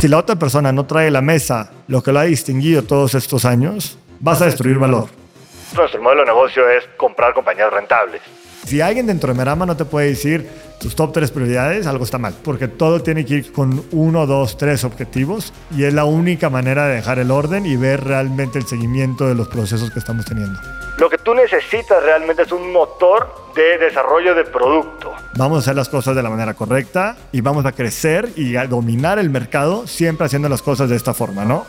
Si la otra persona no trae a la mesa lo que lo ha distinguido todos estos años, vas a destruir valor. Nuestro modelo de negocio es comprar compañías rentables. Si alguien dentro de Merama no te puede decir tus top tres prioridades, algo está mal, porque todo tiene que ir con uno, dos, tres objetivos y es la única manera de dejar el orden y ver realmente el seguimiento de los procesos que estamos teniendo. Lo que tú necesitas realmente es un motor de desarrollo de producto. Vamos a hacer las cosas de la manera correcta y vamos a crecer y a dominar el mercado siempre haciendo las cosas de esta forma, ¿no?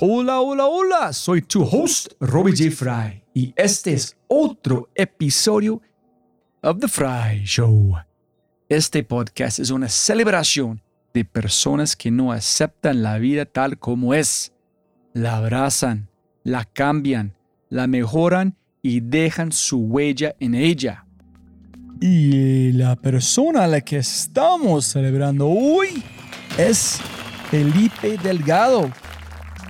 Hola, hola, hola, soy tu host, Robbie J. Fry, y este es otro episodio of The Fry Show. Este podcast es una celebración de personas que no aceptan la vida tal como es. La abrazan, la cambian, la mejoran y dejan su huella en ella. Y la persona a la que estamos celebrando hoy es Felipe Delgado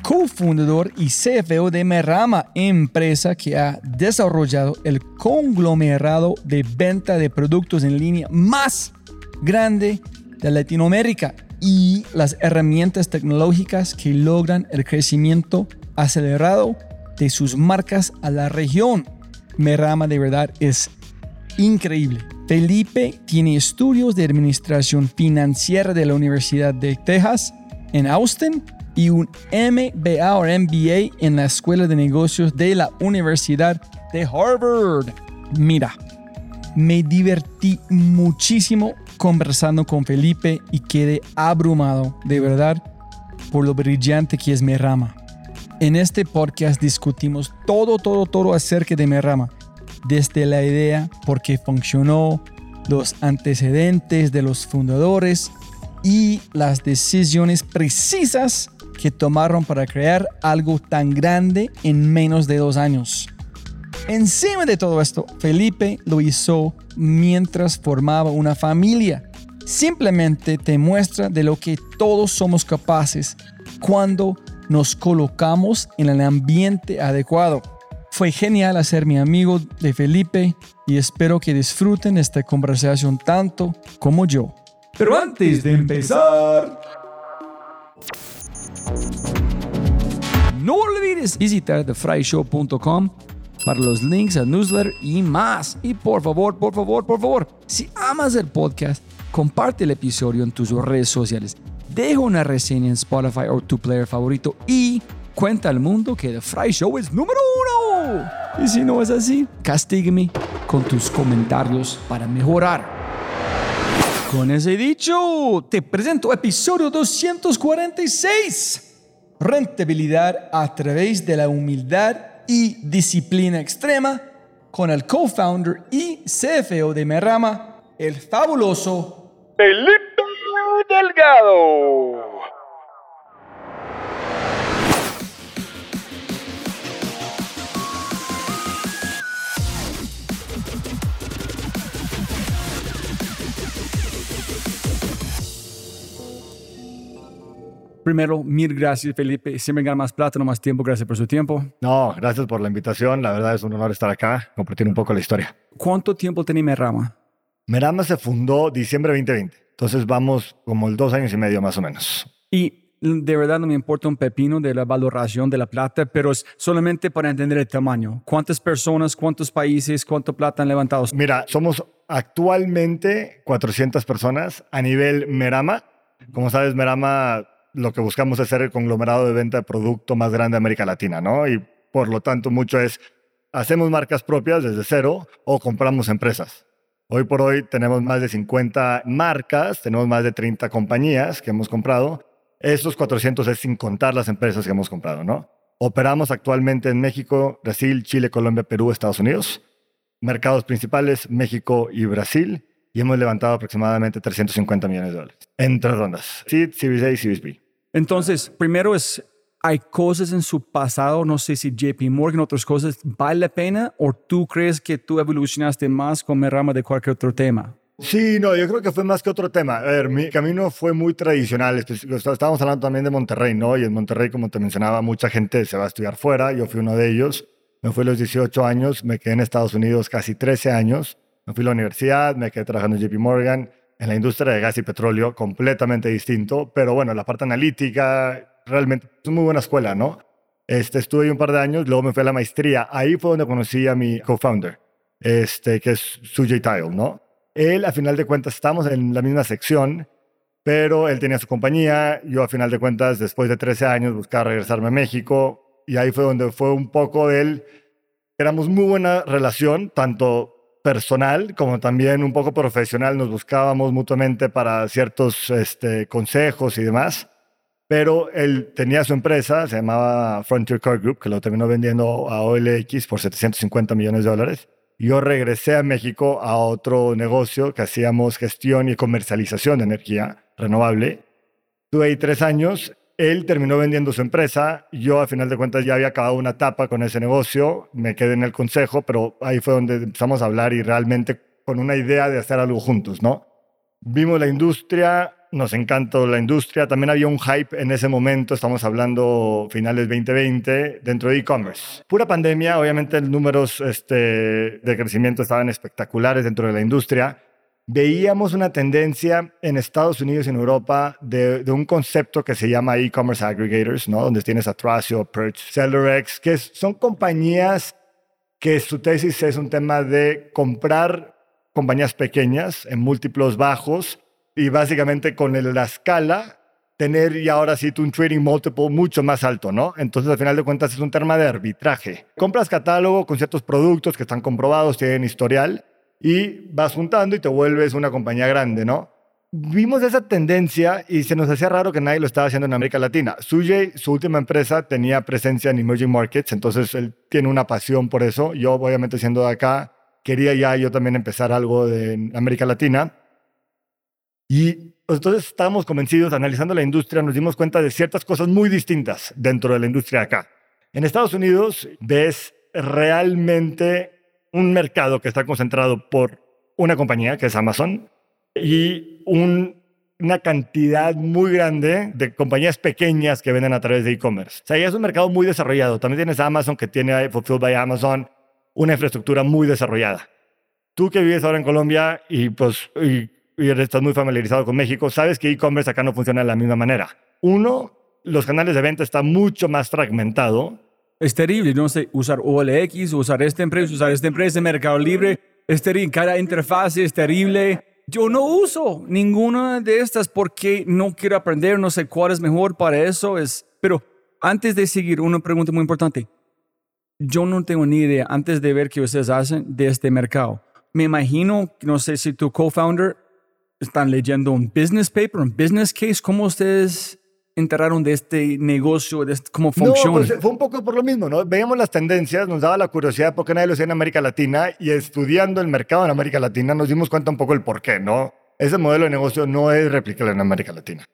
cofundador y CFO de Merama, empresa que ha desarrollado el conglomerado de venta de productos en línea más grande de Latinoamérica y las herramientas tecnológicas que logran el crecimiento acelerado de sus marcas a la región. Merama de verdad es increíble. Felipe tiene estudios de administración financiera de la Universidad de Texas en Austin y un MBA o MBA en la Escuela de Negocios de la Universidad de Harvard. Mira, me divertí muchísimo conversando con Felipe y quedé abrumado, de verdad, por lo brillante que es mi rama. En este podcast discutimos todo, todo, todo acerca de mi rama, desde la idea, por qué funcionó, los antecedentes de los fundadores y las decisiones precisas que tomaron para crear algo tan grande en menos de dos años. Encima de todo esto, Felipe lo hizo mientras formaba una familia. Simplemente te muestra de lo que todos somos capaces cuando nos colocamos en el ambiente adecuado. Fue genial hacer mi amigo de Felipe y espero que disfruten esta conversación tanto como yo. Pero antes de empezar... No olvides visitar thefryshow.com para los links al newsletter y más. Y por favor, por favor, por favor, si amas el podcast, comparte el episodio en tus redes sociales. Deja una reseña en Spotify o tu player favorito y cuenta al mundo que The Fry Show es número uno. Y si no es así, castígueme con tus comentarios para mejorar. Con ese dicho, te presento episodio 246 rentabilidad a través de la humildad y disciplina extrema con el co-founder y CFO de Merama, el fabuloso Felipe Delgado. Primero, mil gracias, Felipe. Siempre gana más plata, no más tiempo. Gracias por su tiempo. No, gracias por la invitación. La verdad es un honor estar acá, compartir un poco la historia. ¿Cuánto tiempo tiene Merama? Merama se fundó diciembre 2020. Entonces vamos como el dos años y medio más o menos. Y de verdad no me importa un pepino de la valoración de la plata, pero es solamente para entender el tamaño. ¿Cuántas personas, cuántos países, cuánto plata han levantado? Mira, somos actualmente 400 personas a nivel Merama. Como sabes, Merama lo que buscamos es ser el conglomerado de venta de producto más grande de América Latina, ¿no? Y por lo tanto, mucho es, hacemos marcas propias desde cero o compramos empresas. Hoy por hoy tenemos más de 50 marcas, tenemos más de 30 compañías que hemos comprado. Estos 400 es sin contar las empresas que hemos comprado, ¿no? Operamos actualmente en México, Brasil, Chile, Colombia, Perú, Estados Unidos. Mercados principales, México y Brasil. Y hemos levantado aproximadamente 350 millones de dólares en tres rondas. Seed, Series A y Series B. Entonces, primero es, hay cosas en su pasado, no sé si JP Morgan, otras cosas, ¿vale la pena o tú crees que tú evolucionaste más con rama de cualquier otro tema? Sí, no, yo creo que fue más que otro tema. A ver, mi camino fue muy tradicional. Estábamos hablando también de Monterrey, ¿no? Y en Monterrey, como te mencionaba, mucha gente se va a estudiar fuera. Yo fui uno de ellos. Me fui a los 18 años, me quedé en Estados Unidos casi 13 años. Me fui a la universidad, me quedé trabajando en JP Morgan, en la industria de gas y petróleo, completamente distinto. Pero bueno, la parte analítica, realmente es una muy buena escuela, ¿no? Este, estuve ahí un par de años, luego me fui a la maestría. Ahí fue donde conocí a mi co-founder, este, que es Sujay Tile, ¿no? Él, a final de cuentas, estamos en la misma sección, pero él tenía su compañía. Yo, a final de cuentas, después de 13 años, buscaba regresarme a México. Y ahí fue donde fue un poco de él. Éramos muy buena relación, tanto personal como también un poco profesional. Nos buscábamos mutuamente para ciertos este, consejos y demás. Pero él tenía su empresa, se llamaba Frontier Car Group, que lo terminó vendiendo a OLX por 750 millones de dólares yo regresé a México a otro negocio que hacíamos gestión y comercialización de energía renovable. Tuve ahí tres años. Él terminó vendiendo su empresa. Yo, a final de cuentas, ya había acabado una etapa con ese negocio. Me quedé en el consejo, pero ahí fue donde empezamos a hablar y realmente con una idea de hacer algo juntos, ¿no? Vimos la industria, nos encantó la industria. También había un hype en ese momento, estamos hablando finales 2020, dentro de e-commerce. Pura pandemia, obviamente los números este, de crecimiento estaban espectaculares dentro de la industria. Veíamos una tendencia en Estados Unidos y en Europa de, un concepto que se llama e-commerce aggregators, ¿no? donde tienes a Perch, SellerX, que son compañías que su tesis es un tema de comprar compañías pequeñas en múltiplos bajos y básicamente con la escala tener y ahora sí un trading multiple mucho más alto, ¿no? Entonces, al final de cuentas, es un tema de arbitraje. Compras catálogo con ciertos productos que están comprobados, tienen historial, y vas juntando y te vuelves una compañía grande, ¿no? Vimos esa tendencia y se nos hacía raro que nadie lo estaba haciendo en América Latina. Sujay, su última empresa, tenía presencia en emerging markets, entonces él tiene una pasión por eso. Yo, obviamente, siendo de acá, quería ya yo también empezar algo de América Latina. Y entonces estábamos convencidos, analizando la industria, nos dimos cuenta de ciertas cosas muy distintas dentro de la industria acá. En Estados Unidos ves realmente un mercado que está concentrado por una compañía, que es Amazon, y una cantidad muy grande de compañías pequeñas que venden a través de e-commerce. O sea, ya es un mercado muy desarrollado. También tienes Amazon, que tiene Fulfilled by Amazon, una infraestructura muy desarrollada. Tú que vives ahora en Colombia y pues y estás muy familiarizado con México, sabes que e-commerce acá no funciona de la misma manera. Uno, los canales de venta están mucho más fragmentado. Es terrible, no sé, usar OLX, usar esta empresa, usar esta empresa, Mercado Libre, es terrible, cada interfaz es terrible. Yo no uso ninguna de estas porque no quiero aprender, no sé cuál es mejor para eso. Es, pero antes de seguir, una pregunta muy importante. Yo no tengo ni idea, antes de ver qué ustedes hacen de este mercado. Me imagino, no sé si tu co-founder están leyendo un business paper, un business case. ¿Cómo ustedes enteraron de este negocio, de este, cómo funciona? No, pues fue un poco por lo mismo, ¿no? Veíamos las tendencias, nos daba la curiosidad por qué nadie lo hacía en América Latina y estudiando el mercado en América Latina nos dimos cuenta un poco el por qué, ¿no? Ese modelo de negocio no es replicable en América Latina.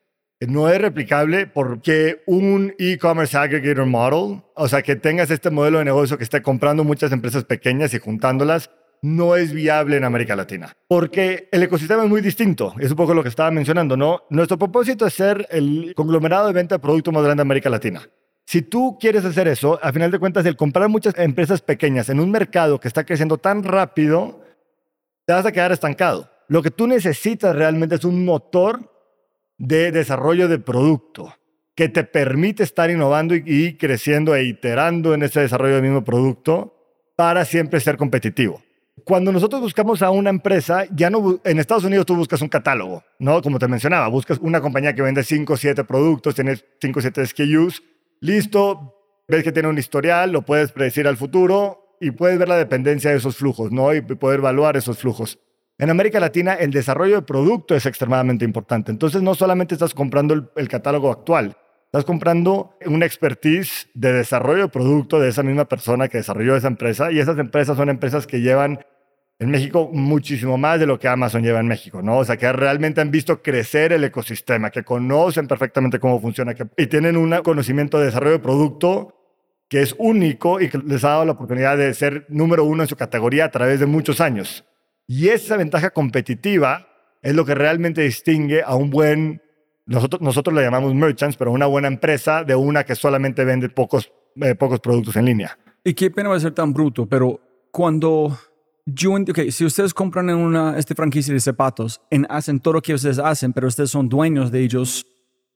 No es replicable porque un e-commerce aggregator model, o sea, que tengas este modelo de negocio que esté comprando muchas empresas pequeñas y juntándolas, no es viable en América Latina, porque el ecosistema es muy distinto. Es un poco lo que estaba mencionando, ¿no? Nuestro propósito es ser el conglomerado de venta de productos más grande de América Latina. Si tú quieres hacer eso, a final de cuentas, el comprar muchas empresas pequeñas en un mercado que está creciendo tan rápido, te vas a quedar estancado. Lo que tú necesitas realmente es un motor de desarrollo de producto que te permite estar innovando y, creciendo e iterando en ese desarrollo del mismo producto para siempre ser competitivo. Cuando nosotros buscamos a una empresa, ya no en Estados Unidos tú buscas un catálogo, ¿no? Como te mencionaba, buscas una compañía que vende 5 o 7 productos, tienes 5 o 7 SKUs, listo, ves que tiene un historial, lo puedes predecir al futuro y puedes ver la dependencia de esos flujos, ¿no? Y poder evaluar esos flujos. En América Latina, el desarrollo de producto es extremadamente importante. Entonces, no solamente estás comprando el, el catálogo actual, estás comprando una expertise de desarrollo de producto de esa misma persona que desarrolló esa empresa y esas empresas son empresas que llevan en México muchísimo más de lo que Amazon lleva en México, ¿no? O sea, que realmente han visto crecer el ecosistema, que conocen perfectamente cómo funciona que, y tienen un conocimiento de desarrollo de producto que es único y que les ha dado la oportunidad de ser número uno en su categoría a través de muchos años. Y esa ventaja competitiva es lo que realmente distingue a un buen, nosotros, nosotros le llamamos merchants, pero una buena empresa de una que solamente vende pocos, eh, pocos productos en línea. Y qué pena va a ser tan bruto, pero cuando yo, ok, si ustedes compran en una este franquicia de zapatos, en, hacen todo lo que ustedes hacen, pero ustedes son dueños de ellos,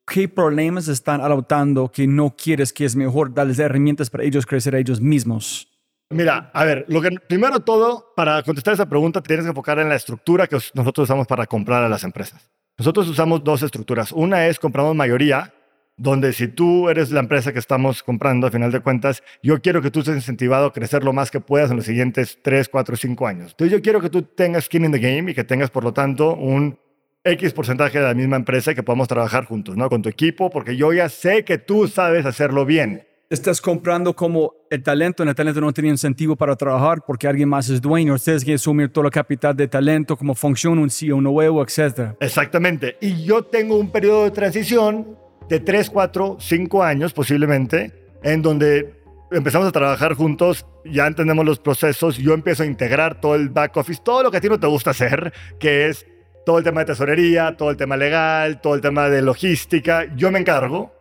¿qué problemas están adoptando que no quieres que es mejor darles herramientas para ellos crecer a ellos mismos? Mira, a ver, lo que primero todo, para contestar esa pregunta, tienes que enfocar en la estructura que nosotros usamos para comprar a las empresas. Nosotros usamos dos estructuras. Una es compramos mayoría, donde si tú eres la empresa que estamos comprando, a final de cuentas, yo quiero que tú estés incentivado a crecer lo más que puedas en los siguientes 3, 4, 5 años. Entonces yo quiero que tú tengas skin in the game y que tengas, por lo tanto, un X porcentaje de la misma empresa y que podamos trabajar juntos, ¿no? Con tu equipo, porque yo ya sé que tú sabes hacerlo bien. Estás comprando como el talento, en el talento no tiene incentivo para trabajar porque alguien más es dueño. Ustedes quieren asumir toda la capital de talento, cómo funciona un CEO nuevo, etc. Exactamente. Y yo tengo un periodo de transición de 3, 4, 5 años posiblemente, en donde empezamos a trabajar juntos, ya entendemos los procesos, yo empiezo a integrar todo el back office, todo lo que a ti no te gusta hacer, que es todo el tema de tesorería, todo el tema legal, todo el tema de logística, yo me encargo,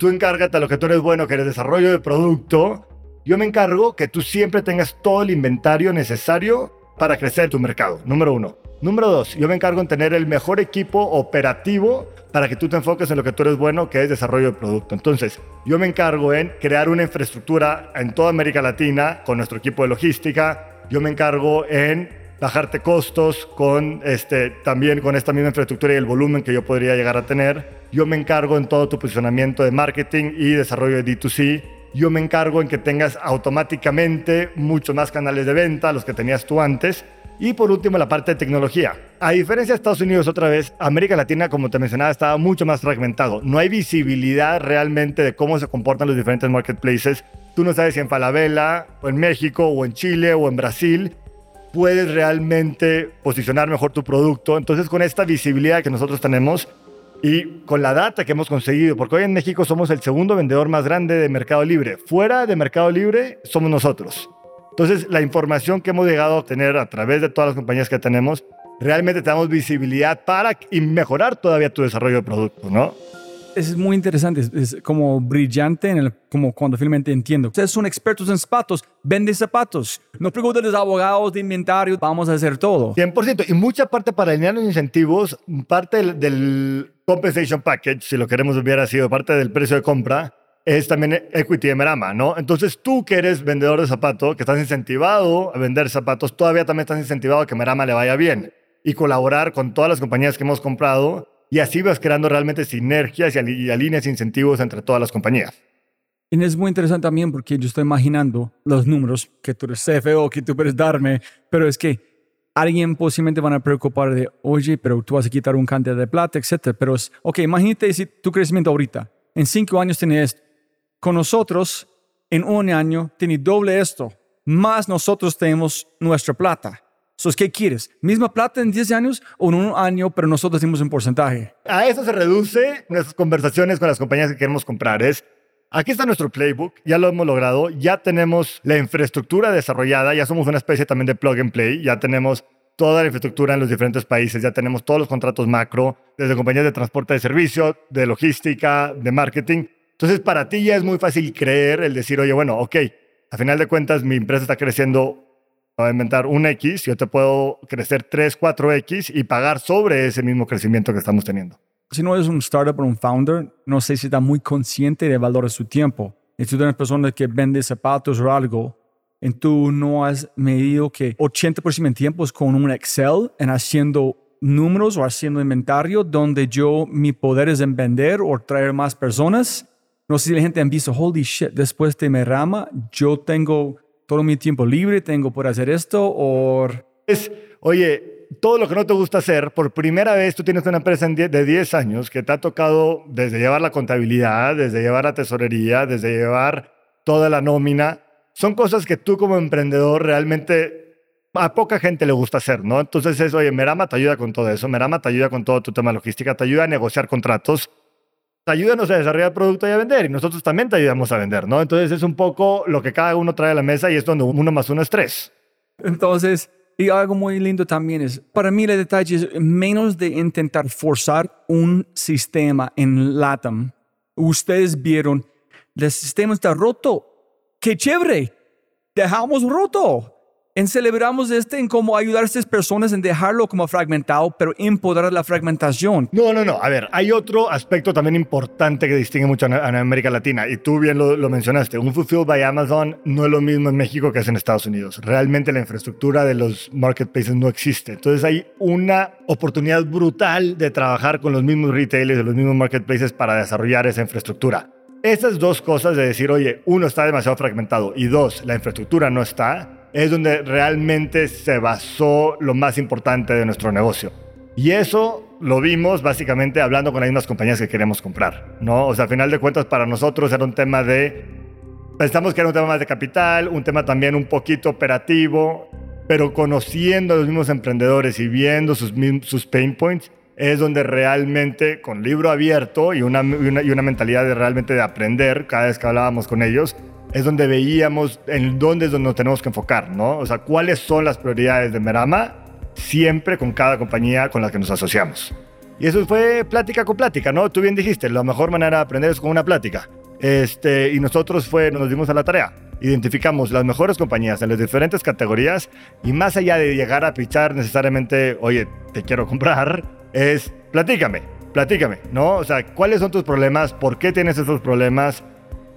tú encárgate a lo que tú eres bueno, que eres desarrollo de producto, yo me encargo que tú siempre tengas todo el inventario necesario para crecer tu mercado, número uno. Número dos, yo me encargo en tener el mejor equipo operativo para que tú te enfoques en lo que tú eres bueno, que es desarrollo de producto. Entonces, yo me encargo en crear una infraestructura en toda América Latina con nuestro equipo de logística. Yo me encargo en bajarte costos con este, también con esta misma infraestructura y el volumen que yo podría llegar a tener. Yo me encargo en todo tu posicionamiento de marketing y desarrollo de D2C. Yo me encargo en que tengas automáticamente muchos más canales de venta, los que tenías tú antes y por último, la parte de tecnología. A diferencia de Estados Unidos, otra vez, América Latina, como te mencionaba, estaba mucho más fragmentado. No hay visibilidad realmente de cómo se comportan los diferentes marketplaces. Tú no sabes si en Falabella, o en México, o en Chile, o en Brasil, puedes realmente posicionar mejor tu producto. Entonces, con esta visibilidad que nosotros tenemos y con la data que hemos conseguido, porque hoy en México somos el segundo vendedor más grande de Mercado Libre. Fuera de Mercado Libre, somos nosotros. Entonces, la información que hemos llegado a obtener a través de todas las compañías que tenemos, realmente te damos visibilidad para mejorar todavía tu desarrollo de producto, ¿no? Es muy interesante, es, como brillante, en el, como cuando finalmente entiendo. Ustedes son expertos en zapatos, venden zapatos. No pregunten a los abogados de inventario, vamos a hacer todo. 100%. Y mucha parte para alinear los incentivos, parte del, del compensation package, si lo queremos hubiera sido parte del precio de compra, es también equity de Merama, ¿no? Entonces tú que eres vendedor de zapatos, que estás incentivado a vender zapatos, todavía también estás incentivado a que Merama le vaya bien y colaborar con todas las compañías que hemos comprado y así vas creando realmente sinergias y, alineas incentivos entre todas las compañías. Y es muy interesante también porque yo estoy imaginando los números que tú eres CFO, que tú puedes darme, pero es que alguien posiblemente van a preocupar de, oye, pero tú vas a quitar un cantidad de plata, etcétera. Pero es, ok, imagínate si tu crecimiento ahorita, en cinco años tienes esto con nosotros en un año tiene doble esto, más nosotros tenemos nuestra plata. Entonces, ¿qué quieres? ¿Misma plata en 10 años o en un año, pero nosotros tenemos un porcentaje? A eso se reduce nuestras conversaciones con las compañías que queremos comprar. Es, aquí está nuestro playbook, ya lo hemos logrado, ya tenemos la infraestructura desarrollada, ya somos una especie también de plug and play, ya tenemos toda la infraestructura en los diferentes países, ya tenemos todos los contratos macro, desde compañías de transporte de servicio, de logística, de marketing entonces, para ti ya es muy fácil creer el decir, oye, bueno, ok, a final de cuentas mi empresa está creciendo, a inventar un X, yo te puedo crecer 3, 4X y pagar sobre ese mismo crecimiento que estamos teniendo. Si no es un startup o un founder, no sé si está muy consciente del valor de su tiempo. Y tú tienes personas que venden zapatos o algo, y tú no has medido que 80% del tiempo es con un Excel en haciendo números o haciendo inventario donde yo mi poder es en vender o traer más personas no sé si la gente ha visto, holy shit, después de Merama, yo tengo todo mi tiempo libre, tengo por hacer esto, o... Es, oye, todo lo que no te gusta hacer, por primera vez tú tienes una empresa de 10 años que te ha tocado desde llevar la contabilidad, desde llevar la tesorería, desde llevar toda la nómina. Son cosas que tú como emprendedor realmente a poca gente le gusta hacer, ¿no? Entonces es, oye, Merama te ayuda con todo eso, Merama te ayuda con todo tu tema logística, te ayuda a negociar contratos ayúdanos a desarrollar producto y a vender, y nosotros también te ayudamos a vender, ¿no? Entonces es un poco lo que cada uno trae a la mesa y es donde uno más uno es tres. Entonces, Y algo muy lindo también es, para mí el detalle es menos de intentar forzar un sistema en LATAM. Ustedes vieron, el sistema está roto. ¡Qué chévere! Dejamos roto en celebramos este en cómo ayudar a estas personas en dejarlo como fragmentado, pero empoderar la fragmentación. No, no, no. A ver, hay otro aspecto también importante que distingue mucho a, América Latina, y tú bien lo, lo, mencionaste. Un Fulfilled by Amazon no es lo mismo en México que es en Estados Unidos. Realmente la infraestructura de los marketplaces no existe. Entonces hay una oportunidad brutal de trabajar con los mismos retailers, de los mismos marketplaces para desarrollar esa infraestructura. Esas dos cosas de decir, oye, uno está demasiado fragmentado y dos, la infraestructura no está, es donde realmente se basó lo más importante de nuestro negocio. Y eso lo vimos básicamente hablando con las mismas compañías que queremos comprar, ¿no? O sea, a final de cuentas para nosotros era un tema de, pensamos que era un tema más de capital, un tema también un poquito operativo, pero conociendo a los mismos emprendedores y viendo sus, sus pain points, es donde realmente con libro abierto y una, y una mentalidad de realmente de aprender cada vez que hablábamos con ellos, es donde veíamos en dónde es donde nos tenemos que enfocar, ¿no? O sea, cuáles son las prioridades de Merama siempre con cada compañía con la que nos asociamos. Y eso fue plática con plática, ¿no? Tú bien dijiste, la mejor manera de aprender es con una plática. Este, y nosotros fue, nos dimos a la tarea. Identificamos las mejores compañías en las diferentes categorías y más allá de llegar a pichar necesariamente, oye, te quiero comprar, es platícame, platícame, ¿no? O sea, ¿cuáles son tus problemas? ¿Por qué tienes esos problemas?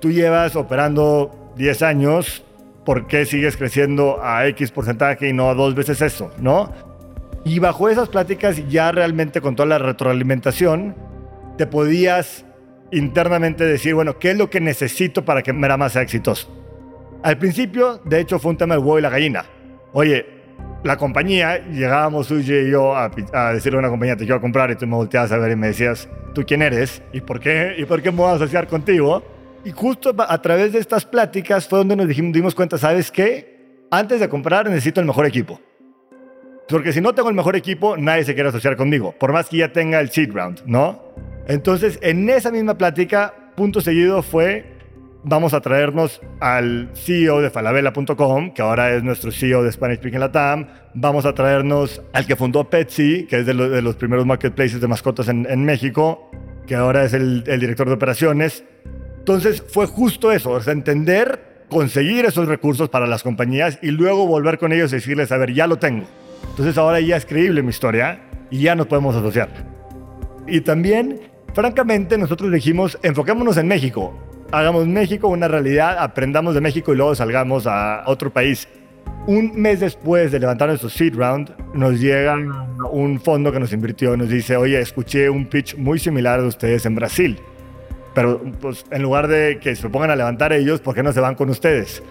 Tú llevas operando 10 años, ¿por qué sigues creciendo a X porcentaje y no a dos veces eso? ¿No? Y bajo esas pláticas, ya realmente con toda la retroalimentación, te podías internamente decir, bueno, ¿qué es lo que necesito para que Merama sea exitoso? Al principio, de hecho, fue un tema del huevo y la gallina. Oye, la compañía, llegábamos Uye y yo a, a, decirle a una compañía, te quiero comprar, y tú me volteabas a ver y me decías, ¿tú quién eres? ¿Y por qué? ¿Y por qué me voy a asociar contigo? Y justo a través de estas pláticas fue donde nos dijimos, dimos cuenta, ¿sabes qué? Antes de comprar necesito el mejor equipo. Porque si no tengo el mejor equipo, nadie se quiere asociar conmigo, por más que ya tenga el seed round, ¿no? Entonces, en esa misma plática, punto seguido fue, vamos a traernos al CEO de falabella.com, que ahora es nuestro CEO de Spanish Speaking Latam, vamos a traernos al que fundó Petsy, que es de, los primeros marketplaces de mascotas en, México, que ahora es el director de operaciones, entonces fue justo eso, es entender, conseguir esos recursos para las compañías y luego volver con ellos y decirles, a ver, ya lo tengo. Entonces ahora ya es creíble mi historia y ya nos podemos asociar. Y también, francamente, nosotros dijimos, enfoquémonos en México. Hagamos México una realidad, aprendamos de México y luego salgamos a otro país. Un mes después de levantar nuestro seed round, nos llega un fondo que nos invirtió, nos dice, oye, escuché un pitch muy similar de ustedes en Brasil. Pero pues en lugar de que se pongan a levantar ellos, ¿por qué no se van con ustedes?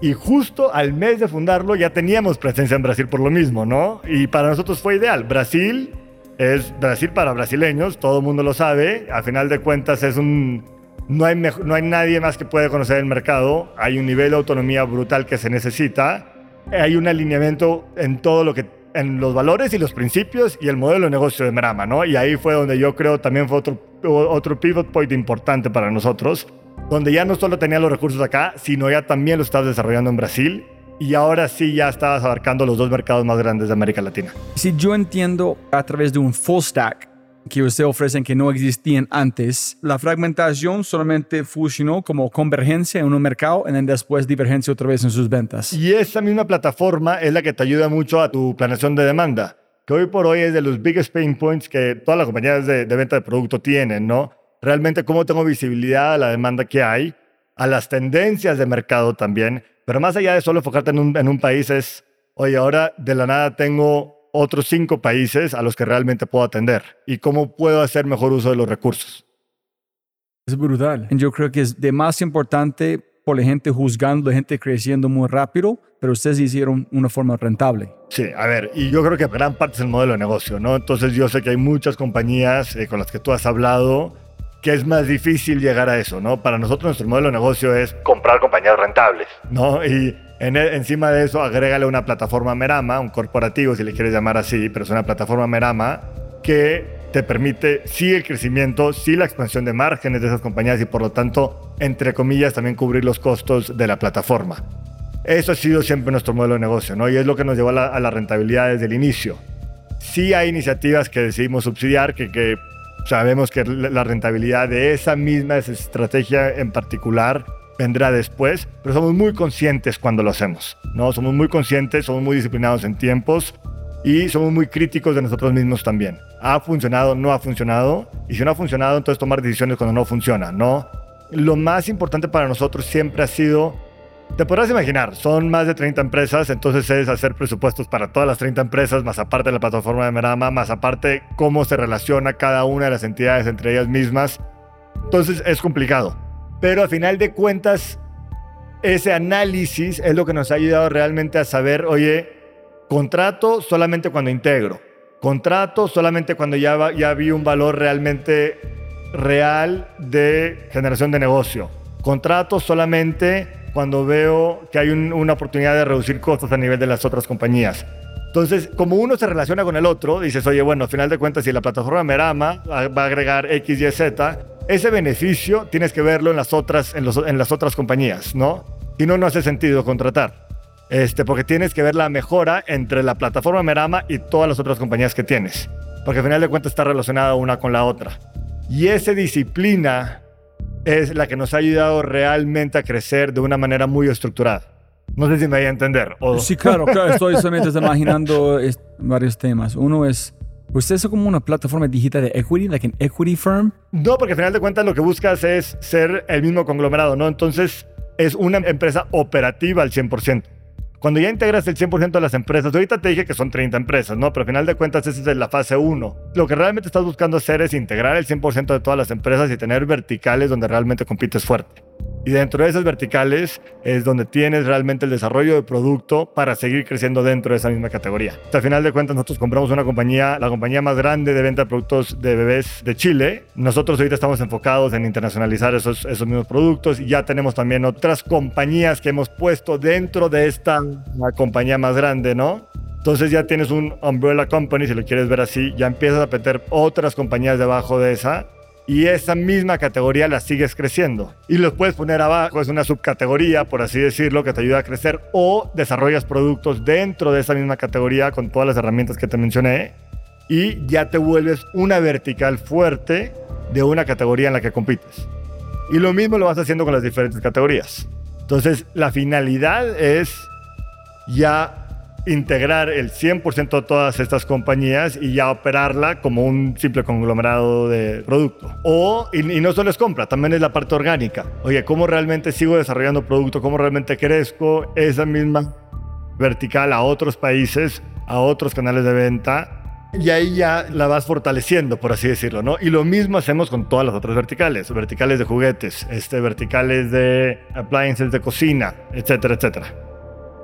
Y justo al mes de fundarlo ya teníamos presencia en Brasil por lo mismo, ¿no? Y para nosotros fue ideal. Brasil es Brasil para brasileños, todo el mundo lo sabe. A final de cuentas es un... No hay, no hay nadie más que puede conocer el mercado. Hay un nivel de autonomía brutal que se necesita. Hay un alineamiento en todo lo que en los valores y los principios y el modelo de negocio de Merama, ¿no? Y ahí fue donde yo creo también fue otro, otro pivot point importante para nosotros, donde ya no solo tenía los recursos acá, sino ya también lo estabas desarrollando en Brasil y ahora sí ya estabas abarcando los dos mercados más grandes de América Latina. Si yo entiendo a través de un full stack, que ustedes ofrecen que no existían antes. La fragmentación solamente funcionó como convergencia en un mercado y después divergencia otra vez en sus ventas. Y esa misma plataforma es la que te ayuda mucho a tu planeación de demanda, que hoy por hoy es de los biggest pain points que todas las compañías de, venta de producto tienen, ¿no? Realmente cómo tengo visibilidad a la demanda que hay, a las tendencias de mercado también, pero más allá de solo enfocarte en un, en un país es, oye, ahora de la nada tengo otros cinco países a los que realmente puedo atender y cómo puedo hacer mejor uso de los recursos. Es brutal. Yo creo que es de más importante por la gente juzgando, la gente creciendo muy rápido, pero ustedes hicieron una forma rentable. Sí, a ver, y yo creo que gran parte es el modelo de negocio, ¿no? Entonces yo sé que hay muchas compañías eh, con las que tú has hablado que es más difícil llegar a eso, ¿no? Para nosotros nuestro modelo de negocio es comprar compañías rentables, ¿no? Y e, encima de eso, agrégale una plataforma Merama, un corporativo, si le quieres llamar así, pero es una plataforma Merama que te permite sí el crecimiento, sí la expansión de márgenes de esas compañías y por lo tanto, entre comillas, también cubrir los costos de la plataforma. Eso ha sido siempre nuestro modelo de negocio, ¿no? Y es lo que nos llevó a la, a la rentabilidad desde el inicio. Sí hay iniciativas que decidimos subsidiar, que, que sabemos que la rentabilidad de esa misma estrategia en particular vendrá después, pero somos muy conscientes cuando lo hacemos, ¿no? Somos muy conscientes, somos muy disciplinados en tiempos y somos muy críticos de nosotros mismos también. ¿Ha funcionado? ¿No ha funcionado? Y si no ha funcionado, entonces tomar decisiones cuando no funciona, ¿no? Lo más importante para nosotros siempre ha sido te podrás imaginar, son más de 30 empresas, entonces es hacer presupuestos para todas las 30 empresas, más aparte de la plataforma de Merama, más aparte cómo se relaciona cada una de las entidades entre ellas mismas. Entonces es complicado. Pero a final de cuentas, ese análisis es lo que nos ha ayudado realmente a saber, oye, contrato solamente cuando integro, contrato solamente cuando ya, ya vi un valor realmente real de generación de negocio, contrato solamente cuando veo que hay una oportunidad de reducir costos a nivel de las otras compañías. Entonces, como uno se relaciona con el otro, dices, oye, bueno, al final de cuentas, si la plataforma Merama va a agregar X, Y, Z, ese beneficio tienes que verlo en las otras, en, en las otras compañías, ¿no? Si no, no hace sentido contratar. Este, porque tienes que ver la mejora entre la plataforma Merama y todas las otras compañías que tienes. Porque al final de cuentas está relacionada una con la otra. Y esa disciplina es la que nos ha ayudado realmente a crecer de una manera muy estructurada. No sé si me voy a entender. Sí, claro, claro. Estoy solamente imaginando varios temas. Uno es, ¿usted es como una plataforma digital de equity, like an equity firm? No, porque al final de cuentas lo que buscas es ser el mismo conglomerado, ¿no? Entonces es una empresa operativa al 100%. Cuando ya integras el 100% de las empresas, ahorita te dije que son 30 empresas, ¿no? Pero al final de cuentas esa es la fase 1. Lo que realmente estás buscando hacer es integrar el 100% de todas las empresas y tener verticales donde realmente compites fuerte. Y dentro de esas verticales es donde tienes realmente el desarrollo de producto para seguir creciendo dentro de esa misma categoría. al final de cuentas, nosotros compramos una compañía, la compañía más grande de venta de productos de bebés de Chile. Nosotros ahorita estamos enfocados en internacionalizar esos, esos mismos productos y ya tenemos también otras compañías que hemos puesto dentro de esta compañía más grande, ¿no? Entonces ya tienes un umbrella company, si lo quieres ver así, ya empiezas a meter otras compañías debajo de esa y esa misma categoría la sigues creciendo. Y los puedes poner abajo, es una subcategoría, por así decirlo, que te ayuda a crecer o desarrollas productos dentro de esa misma categoría con todas las herramientas que te mencioné y ya te vuelves una vertical fuerte de una categoría en la que compites. Y lo mismo lo vas haciendo con las diferentes categorías. Entonces, la finalidad es ya integrar el 100% de todas estas compañías y ya operarla como un simple conglomerado de producto. O, y, no solo es compra, también es la parte orgánica. Oye, ¿cómo realmente sigo desarrollando producto? ¿Cómo realmente crezco esa misma vertical a otros países, a otros canales de venta? Y ahí ya la vas fortaleciendo, por así decirlo, ¿no? Y lo mismo hacemos con todas las otras verticales, verticales de juguetes, este, verticales de appliances de cocina, etcétera, etcétera.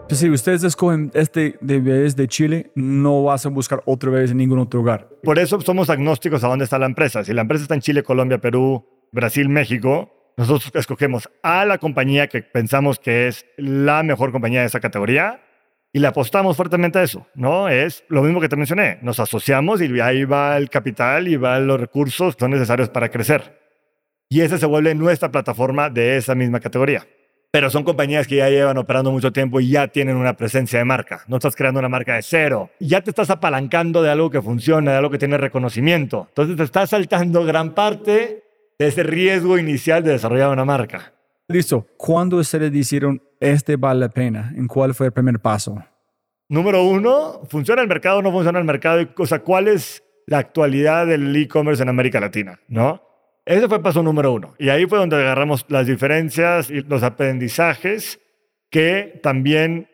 Pues si ustedes escogen este de bebés de Chile, no vas a buscar otra vez en ningún otro lugar. Por eso somos agnósticos a dónde está la empresa. Si la empresa está en Chile, Colombia, Perú, Brasil, México, nosotros escogemos a la compañía que pensamos que es la mejor compañía de esa categoría y le apostamos fuertemente a eso, ¿no? Es lo mismo que te mencioné. Nos asociamos y ahí va el capital y van los recursos que son necesarios para crecer. Y esa se vuelve nuestra plataforma de esa misma categoría pero son compañías que ya llevan operando mucho tiempo y ya tienen una presencia de marca. No estás creando una marca de cero. Ya te estás apalancando de algo que funciona, de algo que tiene reconocimiento. Entonces te estás saltando gran parte de ese riesgo inicial de desarrollar una marca. Listo. ¿Cuándo ustedes dijeron, este vale la pena? ¿En cuál fue el primer paso? Número uno, ¿funciona el mercado o no funciona el mercado? O sea, ¿cuál es la actualidad del e-commerce en América Latina? ¿No? Ese fue paso número uno. Y ahí fue donde agarramos las diferencias y los aprendizajes que también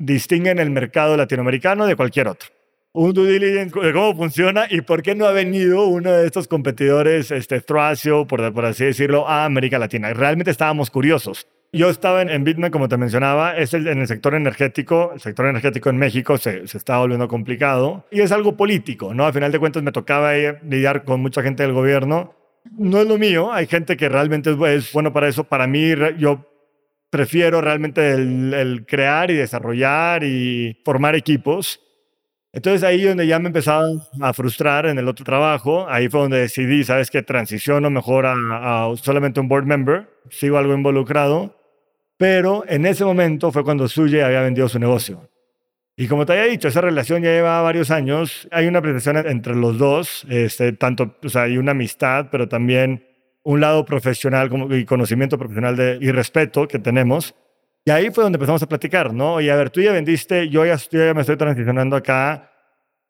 distinguen el mercado latinoamericano de cualquier otro. Un due diligence de cómo funciona y por qué no ha venido uno de estos competidores, este Thracio, por, por así decirlo, a América Latina. Realmente estábamos curiosos. Yo estaba en, Bitman, como te mencionaba, es el, en el sector energético. El sector energético en México se, se está volviendo complicado y es algo político, ¿no? A final de cuentas me tocaba lidiar con mucha gente del gobierno no es lo mío. Hay gente que realmente es, bueno para eso. Para mí, yo prefiero realmente el, crear y desarrollar y formar equipos. Entonces ahí donde ya me empezaba a frustrar en el otro trabajo, ahí fue donde decidí, sabes que transiciono mejor a, solamente un board member, sigo algo involucrado pero en ese momento fue cuando Suye había vendido su negocio. Y como te había dicho, esa relación ya lleva varios años. Hay una apreciación entre los dos, este, tanto, o sea, hay una amistad, pero también un lado profesional y conocimiento profesional de, y respeto que tenemos. Y ahí fue donde empezamos a platicar, ¿no? Y a ver, tú ya vendiste, yo ya, ya me estoy transicionando acá.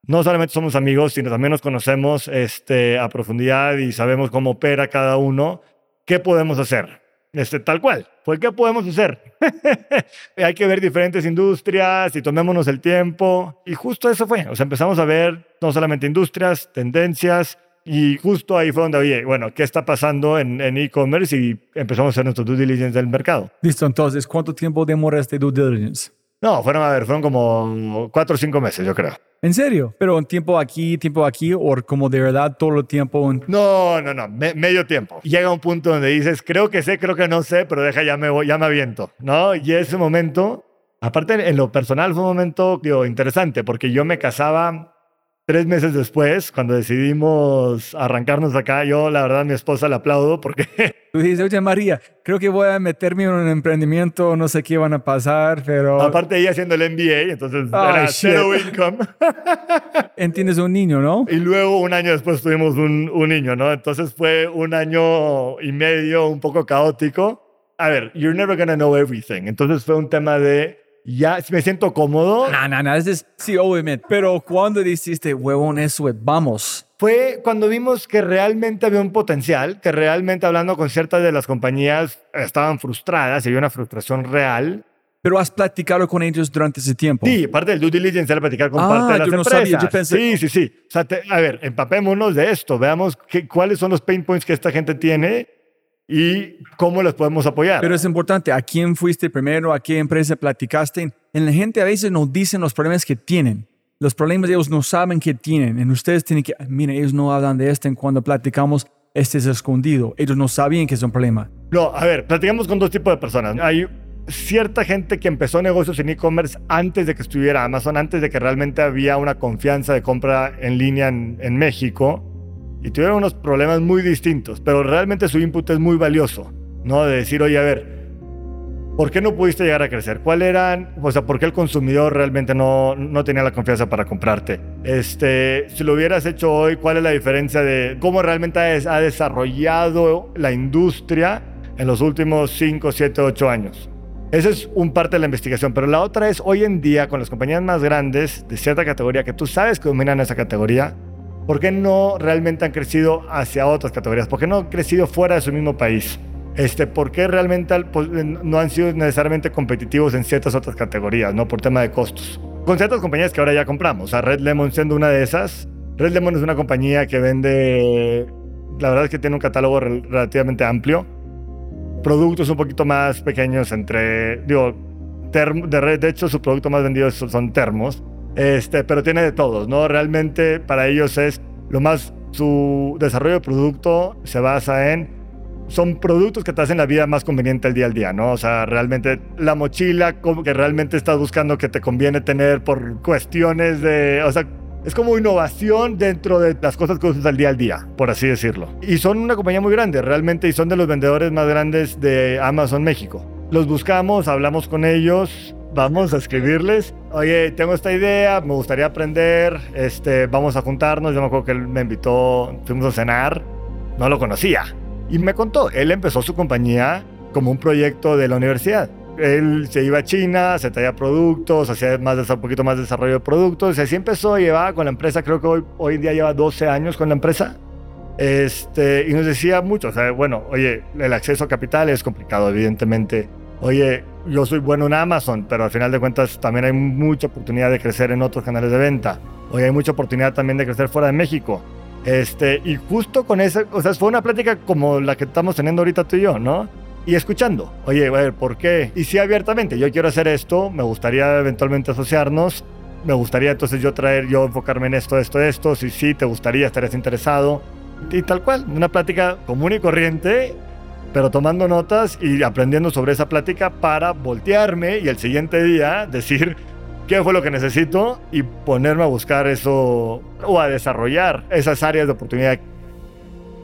No solamente somos amigos, sino también nos conocemos este, a profundidad y sabemos cómo opera cada uno. ¿Qué podemos hacer? Este, tal cual. Pues, ¿qué podemos hacer? Hay que ver diferentes industrias y tomémonos el tiempo. Y justo eso fue. O sea, empezamos a ver no solamente industrias, tendencias, y justo ahí fue donde, oye, bueno, ¿qué está pasando en e-commerce? y empezamos a hacer nuestro due diligence del mercado. Listo, entonces, ¿cuánto tiempo demora este due diligence? No, fueron, a ver, fueron como cuatro o cinco meses, yo creo. ¿En serio? ¿Pero un tiempo aquí, tiempo aquí, o como de verdad todo el tiempo? No, no, no, medio tiempo. Llega un punto donde dices, creo que sé, creo que no sé, pero deja, ya me, voy, ya me aviento, ¿no? Y ese momento, aparte en lo personal fue un momento digo, interesante, porque yo me casaba Tres meses después, cuando decidimos arrancarnos acá, yo la verdad mi esposa le aplaudo porque... Tú dices, oye María, creo que voy a meterme en un emprendimiento, no sé qué van a pasar, pero... Aparte ella haciendo el MBA, entonces era cero income. Entiendes un niño, ¿no? Y luego un año después tuvimos un, un niño, ¿no? Entonces fue un año y medio un poco caótico. A ver, you're never gonna know everything. Entonces fue un tema de ya me siento cómodo. No, no, no, es, sí, obviamente. Pero cuando dijiste, huevón, eso vamos. Fue cuando vimos que realmente había un potencial, que realmente hablando con ciertas de las compañías estaban frustradas había una frustración real. Pero has platicado con ellos durante ese tiempo. Sí, parte del due diligence era platicar con parte de las yo no Sabía, yo pensé... Sí, sí, sí. O sea, a ver, empapémonos de esto, veamos qué, cuáles son los pain points que esta gente tiene y cómo les podemos apoyar. Pero es importante, ¿a quién fuiste primero? ¿A qué empresa platicaste? En la gente a veces nos dicen los problemas que tienen. Los problemas ellos no saben que tienen. En ustedes tienen que, miren, ellos no hablan de esto en cuando platicamos, este es escondido. Ellos no sabían que es un problema. No, a ver, platicamos con dos tipos de personas. Hay cierta gente que empezó negocios en e-commerce antes de que estuviera Amazon, antes de que realmente había una confianza de compra en línea en, en México y tuvieron unos problemas muy distintos, pero realmente su input es muy valioso, ¿no? De decir, oye, a ver, ¿por qué no pudiste llegar a crecer? ¿Cuál eran, o sea, por qué el consumidor realmente no, no tenía la confianza para comprarte? Este, si lo hubieras hecho hoy, ¿cuál es la diferencia de cómo realmente ha desarrollado la industria en los últimos 5, 7, 8 años? Esa es un parte de la investigación, pero la otra es hoy en día con las compañías más grandes de cierta categoría que tú sabes que dominan esa categoría, ¿Por qué no realmente han crecido hacia otras categorías? ¿Por qué no han crecido fuera de su mismo país? Este, ¿Por qué realmente pues, no han sido necesariamente competitivos en ciertas otras categorías, ¿no? por tema de costos? Con ciertas compañías que ahora ya compramos, o Red Lemon siendo una de esas. Red Lemon es una compañía que vende, la verdad es que tiene un catálogo relativamente amplio, productos un poquito más pequeños entre, digo, de, de hecho su producto más vendido son termos, este, pero tiene de todos, ¿no? Realmente para ellos es lo más, su desarrollo de producto se basa en, son productos que te hacen la vida más conveniente el día al día, ¿no? O sea, realmente la mochila que realmente estás buscando que te conviene tener por cuestiones de, o sea, es como innovación dentro de las cosas que usas al día al día, por así decirlo. Y son una compañía muy grande, realmente, y son de los vendedores más grandes de Amazon México. Los buscamos, hablamos con ellos, vamos a escribirles, oye, tengo esta idea, me gustaría aprender, este, vamos a juntarnos. Yo me acuerdo que él me invitó, fuimos a cenar, no lo conocía. Y me contó, él empezó su compañía como un proyecto de la universidad. Él se iba a China, se traía productos, hacía más, un poquito más desarrollo de productos. Y así empezó, llevaba con la empresa, creo que hoy, hoy en día lleva 12 años con la empresa. Este, y nos decía mucho, o sea, bueno, oye, el acceso a capital es complicado, evidentemente oye, yo soy bueno en Amazon, pero al final de cuentas también hay mucha oportunidad de crecer en otros canales de venta. Oye, hay mucha oportunidad también de crecer fuera de México. Este, y justo con esa, o sea, fue una plática como la que estamos teniendo ahorita tú y yo, ¿no? Y escuchando, oye, a ver, ¿por qué? Y sí, abiertamente, yo quiero hacer esto, me gustaría eventualmente asociarnos, me gustaría entonces yo traer, yo enfocarme en esto, esto, esto, si sí, te gustaría, estarías interesado. Y tal cual, una plática común y corriente pero tomando notas y aprendiendo sobre esa plática para voltearme y el siguiente día decir qué fue lo que necesito y ponerme a buscar eso o a desarrollar esas áreas de oportunidad.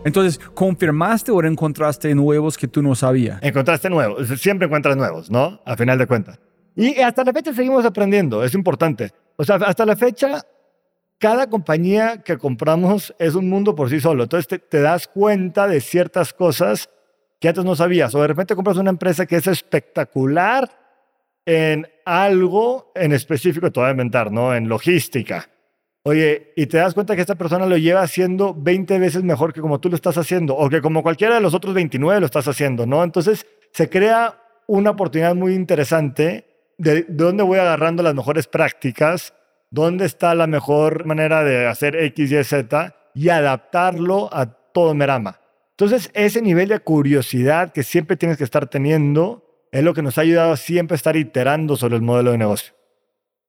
Entonces, ¿confirmaste o encontraste nuevos que tú no sabías? Encontraste nuevos, siempre encuentras nuevos, ¿no? A final de cuentas. Y hasta la fecha seguimos aprendiendo, es importante. O sea, hasta la fecha, cada compañía que compramos es un mundo por sí solo. Entonces te, te das cuenta de ciertas cosas que antes no sabías. O de repente compras una empresa que es espectacular en algo en específico, te voy a inventar, ¿no? En logística Oye, y te das cuenta que esta persona lo lleva haciendo 20 veces mejor que como tú lo estás haciendo, o que como cualquiera de los otros 29 lo estás haciendo, ¿no? Entonces se crea una oportunidad muy interesante de, dónde voy agarrando las mejores prácticas, dónde está la mejor manera de hacer X, Y, Z y adaptarlo a todo Merama. Entonces, ese nivel de curiosidad que siempre tienes que estar teniendo es lo que nos ha ayudado siempre a estar iterando sobre el modelo de negocio.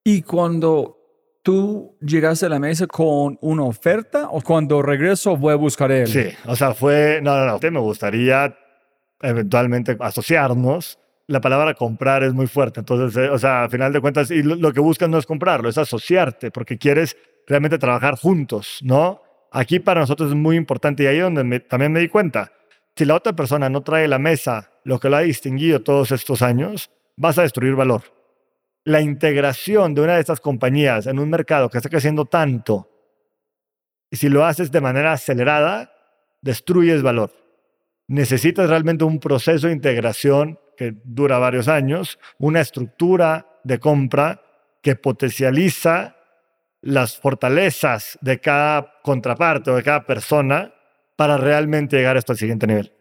Y cuando tú llegaste a la mesa con una oferta o cuando regreso voy a buscar él? Sí, o sea, fue, no, no, no, me gustaría eventualmente asociarnos. La palabra comprar es muy fuerte, entonces, eh, o sea, a final de cuentas, y lo, que buscas no es comprarlo, es asociarte, porque quieres realmente trabajar juntos, ¿no? Aquí para nosotros es muy importante y ahí es donde también me di cuenta, si la otra persona no trae la mesa lo que lo ha distinguido todos estos años, vas a destruir valor la integración de una de estas compañías en un mercado que está creciendo tanto, y si lo haces de manera acelerada, destruyes valor. Necesitas realmente un proceso de integración que dura varios años, una estructura de compra que potencializa las fortalezas de cada contraparte o de cada persona para realmente llegar hasta el siguiente nivel.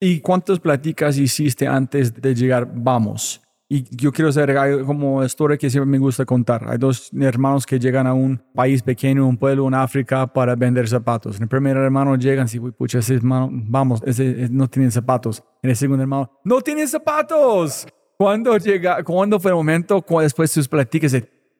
¿Y cuántas pláticas hiciste antes de llegar? Vamos. Y yo quiero hacer como historia que siempre me gusta contar. Hay dos hermanos que llegan a un país pequeño, un pueblo en África para vender zapatos. El primer hermano llegan, sí, pucha, ese hermano, vamos, ese, no tiene zapatos. En el segundo hermano, no tiene zapatos. Cuando llega, cuando fue el momento, después sus pláticas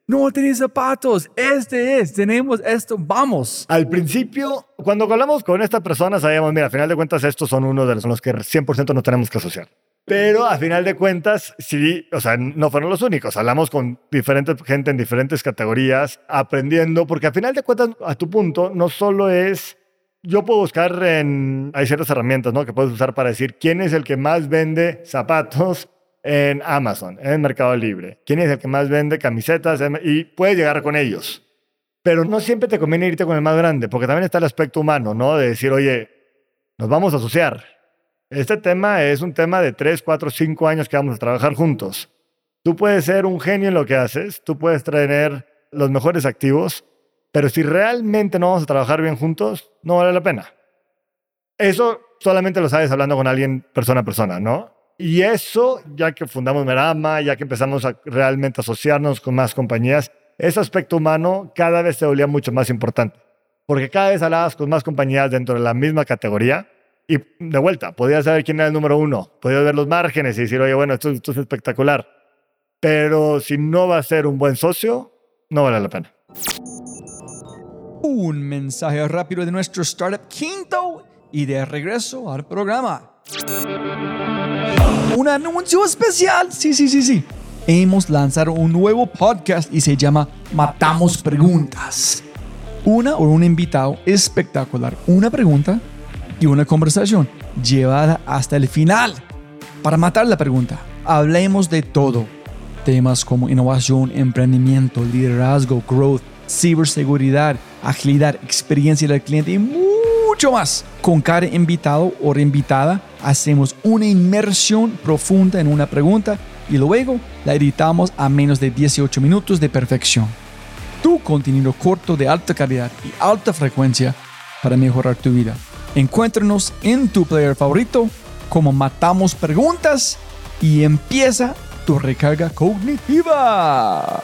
no tiene zapatos, este es, tenemos esto, vamos. Al principio, cuando hablamos con esta persona, sabíamos, mira, al final de cuentas, estos son uno de los que 100% no tenemos que asociar. Pero a final de cuentas, sí, o sea, no fueron los únicos. Hablamos con diferente gente en diferentes categorías, aprendiendo, porque a final de cuentas, a tu punto, no solo es, yo puedo buscar en, hay ciertas herramientas, ¿no? Que puedes usar para decir quién es el que más vende zapatos en Amazon, en Mercado Libre, quién es el que más vende camisetas y puedes llegar con ellos. Pero no siempre te conviene irte con el más grande, porque también está el aspecto humano, ¿no? De decir, oye, nos vamos a asociar este tema es un tema de 3, 4, 5 años que vamos a trabajar juntos. Tú puedes ser un genio en lo que haces, tú puedes tener los mejores activos, pero si realmente no vamos a trabajar bien juntos, no vale la pena. Eso solamente lo sabes hablando con alguien persona a persona, ¿no? Y eso, ya que fundamos Merama, ya que empezamos a realmente asociarnos con más compañías, ese aspecto humano cada vez se volvía mucho más importante. Porque cada vez hablabas con más compañías dentro de la misma categoría y de vuelta, podías saber quién era el número uno, podías ver los márgenes y decir, oye, bueno, esto, esto es espectacular. Pero si no va a ser un buen socio, no vale la pena. Un mensaje rápido de nuestro startup quinto y de regreso al programa. Un anuncio especial. Sí, sí, sí, sí. Hemos lanzado un nuevo podcast y se llama Matamos Preguntas. Una o un invitado espectacular. Una pregunta y una conversación llevada hasta el final. Para matar la pregunta, hablemos de todo. Temas como innovación, emprendimiento, liderazgo, growth, ciberseguridad, agilidad, experiencia del cliente y mucho más. Con cada invitado o invitada hacemos una inmersión profunda en una pregunta y luego la editamos a menos de 18 minutos de perfección. Tu contenido corto de alta calidad y alta frecuencia para mejorar tu vida. Encuéntranos en tu player favorito como Matamos Preguntas y empieza tu recarga cognitiva.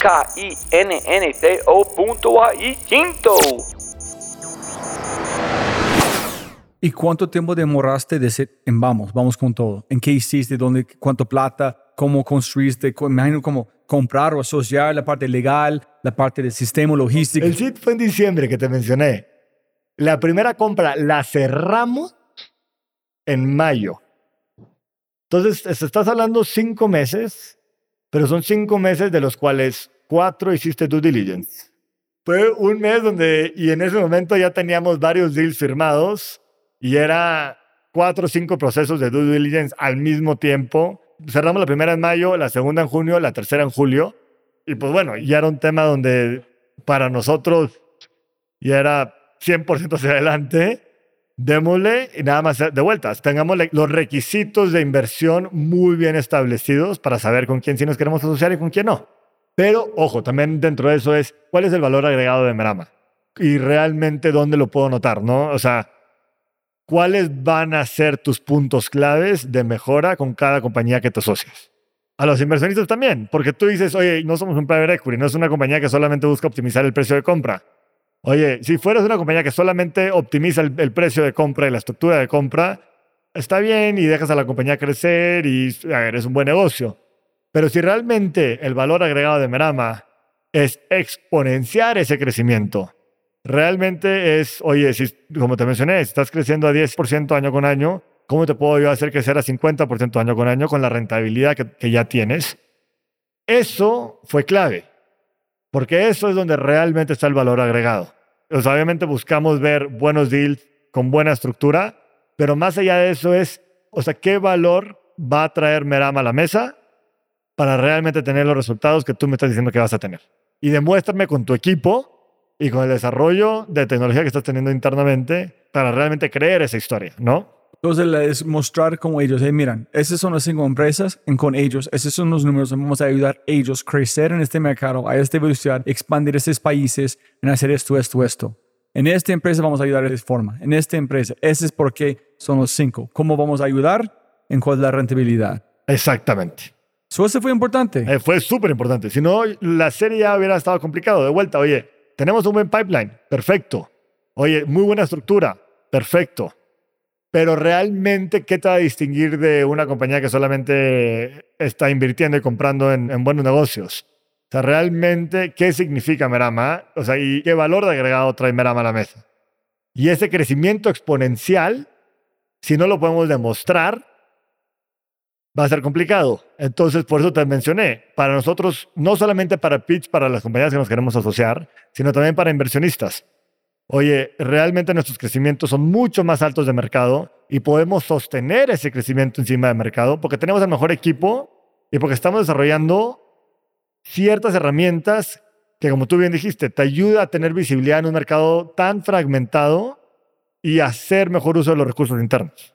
K-I-N-N-T-O.ai Quinto. ¿Y cuánto tiempo demoraste de ser en vamos, vamos con todo? ¿En qué hiciste? ¿Dónde? ¿Cuánto plata? ¿Cómo construiste? Me imagino cómo comprar o asociar la parte legal, la parte del sistema logístico. El SIT fue en diciembre que te mencioné. La primera compra la cerramos en mayo. Entonces, estás hablando cinco meses, pero son cinco meses de los cuales cuatro hiciste due diligence. Fue un mes donde, y en ese momento ya teníamos varios deals firmados y era cuatro o cinco procesos de due diligence al mismo tiempo. Cerramos la primera en mayo, la segunda en junio, la tercera en julio. Y pues bueno, ya era un tema donde para nosotros ya era 100% hacia adelante. Démosle y nada más de vueltas. Tengamos los requisitos de inversión muy bien establecidos para saber con quién sí nos queremos asociar y con quién no. Pero, ojo, también dentro de eso es cuál es el valor agregado de Merama y realmente dónde lo puedo notar, ¿no? O sea, ¿cuáles van a ser tus puntos claves de mejora con cada compañía que te asocias? A los inversionistas también, porque tú dices, oye, no somos un private equity, no es una compañía que solamente busca optimizar el precio de compra. Oye, si fueras una compañía que solamente optimiza el, precio de compra y la estructura de compra, está bien y dejas a la compañía crecer y eres un buen negocio. Pero si realmente el valor agregado de Merama es exponenciar ese crecimiento, realmente es, oye, si, como te mencioné, estás creciendo a 10% año con año, ¿cómo te puedo yo hacer crecer a 50% año con año con la rentabilidad que ya tienes? Eso fue clave, porque eso es donde realmente está el valor agregado. Pues obviamente buscamos ver buenos deals con buena estructura, pero más allá de eso es, o sea, ¿qué valor va a traer Merama a la mesa para realmente tener los resultados que tú me estás diciendo que vas a tener? Y demuéstrame con tu equipo y con el desarrollo de tecnología que estás teniendo internamente para realmente creer esa historia, ¿no? Entonces, es mostrar como ellos, hey, miran, esas son las cinco empresas, en con ellos, esos son los números, vamos a ayudar a ellos a crecer en este mercado, a esta velocidad, expandir estos países, en hacer esto, esto, esto. En esta empresa vamos a ayudar de esta forma, en esta empresa, ese es por qué son los cinco. ¿Cómo vamos a ayudar? En cuál es la rentabilidad. Exactamente. Eso fue importante. Eh, fue súper importante. Si no, la serie ya hubiera estado complicado. De vuelta, oye, tenemos un buen pipeline, perfecto. Oye, muy buena estructura, perfecto. Pero realmente, ¿qué te va a distinguir de una compañía que solamente está invirtiendo y comprando en, buenos negocios? O sea, realmente, ¿qué significa Merama? O sea, ¿y qué valor de agregado trae Merama a la mesa? Y ese crecimiento exponencial, si no lo podemos demostrar, va a ser complicado. Entonces, por eso te mencioné, para nosotros, no solamente para pitch, para las compañías que nos queremos asociar, sino también para inversionistas. Oye, realmente nuestros crecimientos son mucho más altos de mercado y podemos sostener ese crecimiento encima de mercado porque tenemos el mejor equipo y porque estamos desarrollando ciertas herramientas que, como tú bien dijiste, te ayuda a tener visibilidad en un mercado tan fragmentado y hacer mejor uso de los recursos internos.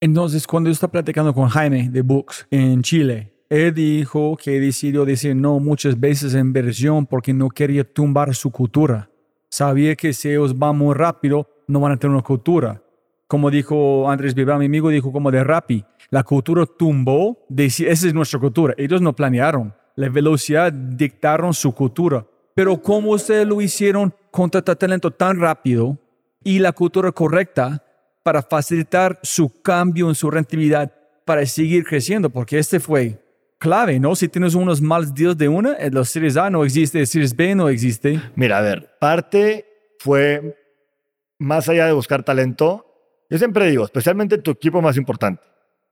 Entonces, cuando yo estaba platicando con Jaime de Books en Chile, él dijo que decidió decir no muchas veces en versión porque no quería tumbar su cultura. Sabía que si ellos van muy rápido, no van a tener una cultura. Como dijo Andrés Vivá, mi amigo, dijo como de Rappi, la cultura tumbó, esa es nuestra cultura. Ellos no planearon, la velocidad dictaron su cultura. Pero ¿cómo ustedes lo hicieron con talento tan rápido y la cultura correcta? para facilitar su cambio en su rentabilidad para seguir creciendo, porque este fue clave, ¿no? Si tienes unos malos días de una, en los Series A no existe, Series B no existe. Mira, a ver, parte fue más allá de buscar talento. Yo siempre digo, especialmente tu equipo más importante.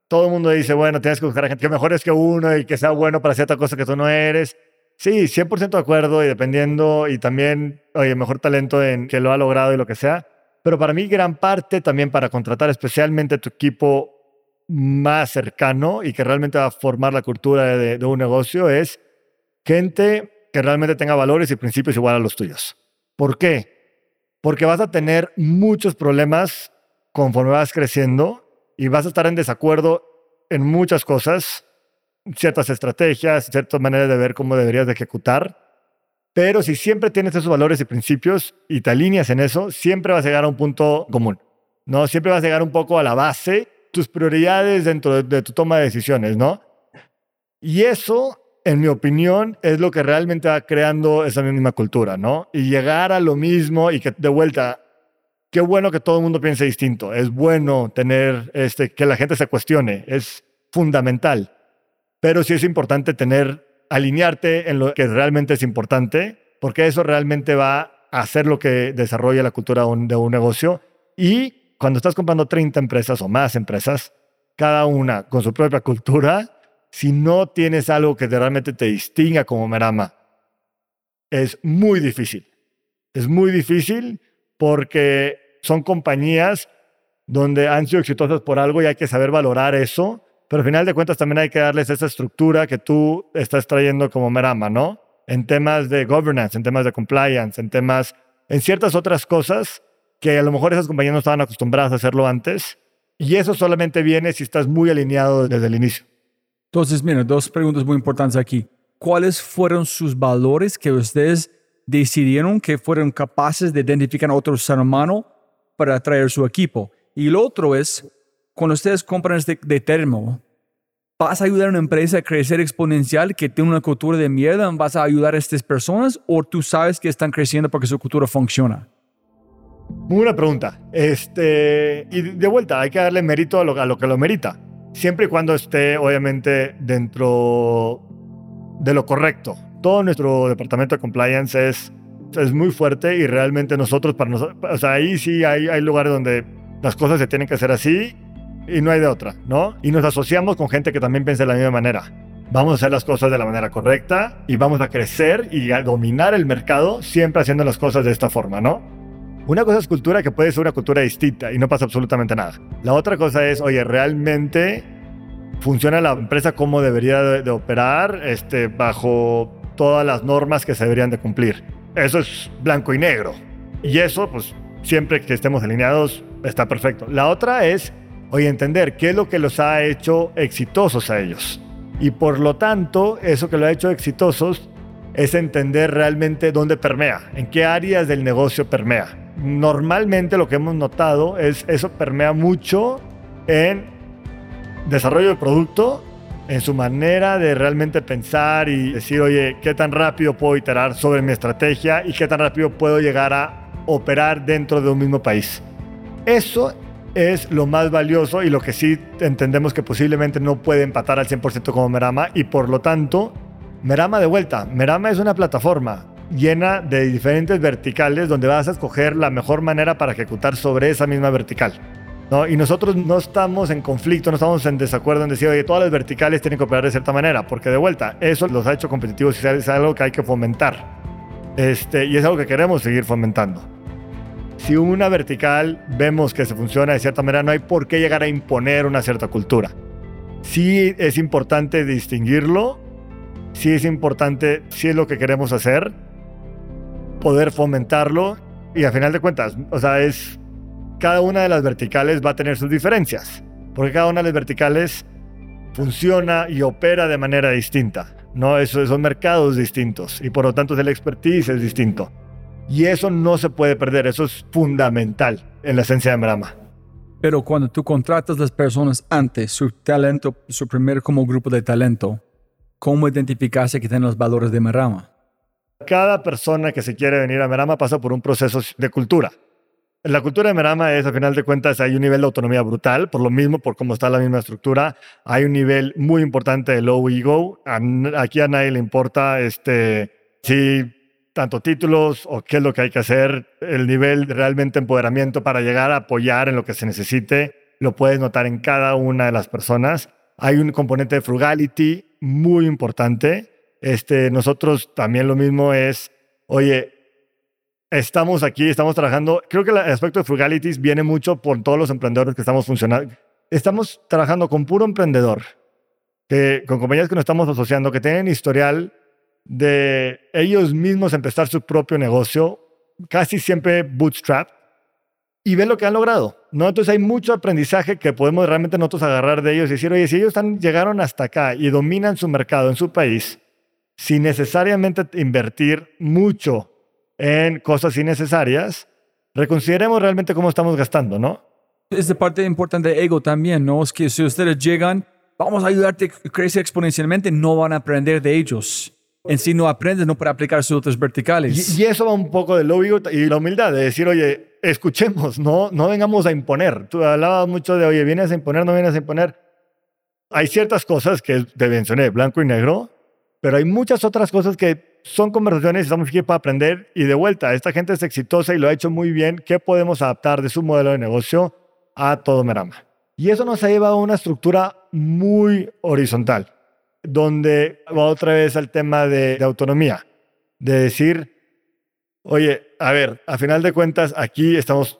Todo el mundo dice, bueno, tienes que buscar a gente que mejor es que uno y que sea bueno para cierta cosa que tú no eres. Sí, 100% de acuerdo y dependiendo, y también, oye, mejor talento en que lo ha logrado y lo que sea. Pero para mí gran parte también para contratar especialmente tu equipo más cercano y que realmente va a formar la cultura de, un negocio es gente que realmente tenga valores y principios igual a los tuyos. ¿Por qué? Porque vas a tener muchos problemas conforme vas creciendo y vas a estar en desacuerdo en muchas cosas, ciertas estrategias, ciertas maneras de ver cómo deberías de ejecutar. Pero si siempre tienes esos valores y principios y te alineas en eso, siempre vas a llegar a un punto común. ¿no? Siempre vas a llegar un poco a la base, tus prioridades dentro de, tu toma de decisiones, ¿no? Y eso en mi opinión, es lo que realmente va creando esa misma cultura, ¿no? Y llegar a lo mismo y que de vuelta, qué bueno que todo el mundo piense distinto. Es bueno tener este, que la gente se cuestione, es fundamental. Pero sí es importante tener, alinearte en lo que realmente es importante, porque eso realmente va a hacer lo que desarrolla la cultura de un negocio. Y cuando estás comprando 30 empresas o más empresas, cada una con su propia cultura, si no tienes algo que realmente te distinga como Merama, es muy difícil. Es muy difícil porque son compañías donde han sido exitosas por algo y hay que saber valorar eso, pero al final de cuentas también hay que darles esa estructura que tú estás trayendo como Merama, ¿no? En temas de governance, en temas de compliance, en temas, en ciertas otras cosas que a lo mejor esas compañías no estaban acostumbradas a hacerlo antes. Y eso solamente viene si estás muy alineado desde el inicio. Entonces, mira, dos preguntas muy importantes aquí. ¿Cuáles fueron sus valores que ustedes decidieron que fueron capaces de identificar a otro ser humano para atraer su equipo? Y lo otro es, cuando ustedes compran este de termo, ¿vas a ayudar a una empresa a crecer exponencial que tiene una cultura de mierda? ¿Vas a ayudar a estas personas o tú sabes que están creciendo porque su cultura funciona? Muy buena pregunta. Este, y de vuelta, hay que darle mérito a lo, a lo que lo merita siempre y cuando esté obviamente dentro de lo correcto. Todo nuestro departamento de compliance es, es muy fuerte y realmente nosotros, para nosotros, ahí sí hay, hay lugares donde las cosas se tienen que hacer así y no hay de otra, ¿no? Y nos asociamos con gente que también piensa de la misma manera. Vamos a hacer las cosas de la manera correcta y vamos a crecer y a dominar el mercado siempre haciendo las cosas de esta forma, ¿no? Una cosa es cultura que puede ser una cultura distinta y no pasa absolutamente nada. La otra cosa es, oye, realmente funciona la empresa como debería de, operar este, bajo todas las normas que se deberían de cumplir. Eso es blanco y negro. Y eso, pues, siempre que estemos alineados, está perfecto. La otra es, oye, entender qué es lo que los ha hecho exitosos a ellos. Y por lo tanto, eso que lo ha hecho exitosos es entender realmente dónde permea, en qué áreas del negocio permea normalmente lo que hemos notado es eso permea mucho en desarrollo de producto, en su manera de realmente pensar y decir, oye, ¿qué tan rápido puedo iterar sobre mi estrategia y qué tan rápido puedo llegar a operar dentro de un mismo país? Eso es lo más valioso y lo que sí entendemos que posiblemente no puede empatar al 100% como Merama y por lo tanto, Merama de vuelta, Merama es una plataforma, llena de diferentes verticales donde vas a escoger la mejor manera para ejecutar sobre esa misma vertical. ¿no? Y nosotros no estamos en conflicto, no estamos en desacuerdo en decir, oye, todas las verticales tienen que operar de cierta manera, porque de vuelta, eso los ha hecho competitivos y es algo que hay que fomentar. Este, y es algo que queremos seguir fomentando. Si una vertical vemos que se funciona de cierta manera, no hay por qué llegar a imponer una cierta cultura. Sí es importante distinguirlo, sí es importante, sí es lo que queremos hacer, poder fomentarlo y a final de cuentas, o sea, es cada una de las verticales va a tener sus diferencias, porque cada una de las verticales funciona y opera de manera distinta, ¿no? Eso son mercados distintos y por lo tanto el expertise es distinto. Y eso no se puede perder, eso es fundamental en la esencia de Merama. Pero cuando tú contratas las personas antes, su talento, su primer como grupo de talento, ¿cómo identificarse que tienen los valores de Merama? Cada persona que se quiere venir a Merama pasa por un proceso de cultura. La cultura de Merama es, a final de cuentas, hay un nivel de autonomía brutal, por lo mismo, por cómo está la misma estructura. Hay un nivel muy importante de low ego. Aquí a nadie le importa este, si tanto títulos o qué es lo que hay que hacer. El nivel de realmente empoderamiento para llegar a apoyar en lo que se necesite lo puedes notar en cada una de las personas. Hay un componente de frugality muy importante este, nosotros también lo mismo es, oye, estamos aquí, estamos trabajando. Creo que el aspecto de frugalities viene mucho por todos los emprendedores que estamos funcionando. Estamos trabajando con puro emprendedor, que, con compañías que nos estamos asociando, que tienen historial de ellos mismos empezar su propio negocio, casi siempre bootstrap, y ver lo que han logrado. ¿no? Entonces hay mucho aprendizaje que podemos realmente nosotros agarrar de ellos y decir, oye, si ellos están, llegaron hasta acá y dominan su mercado en su país, sin necesariamente invertir mucho en cosas innecesarias, reconsideremos realmente cómo estamos gastando, ¿no? Es de parte importante de ego también, ¿no? Es que si ustedes llegan, vamos a ayudarte a crecer exponencialmente, no van a aprender de ellos. En sí no aprendes, no para aplicar sus otros verticales. Y, y eso va un poco del lobby y la humildad, de decir, oye, escuchemos, no, no vengamos a imponer. Tú hablabas mucho de, oye, vienes a imponer, no vienes a imponer. Hay ciertas cosas que te mencioné, blanco y negro, pero hay muchas otras cosas que son conversaciones y estamos aquí para aprender. Y de vuelta, esta gente es exitosa y lo ha hecho muy bien. ¿Qué podemos adaptar de su modelo de negocio a todo Merama? Y eso nos ha llevado a una estructura muy horizontal, donde va otra vez al tema de, de autonomía, de decir, oye, a ver, a final de cuentas, aquí estamos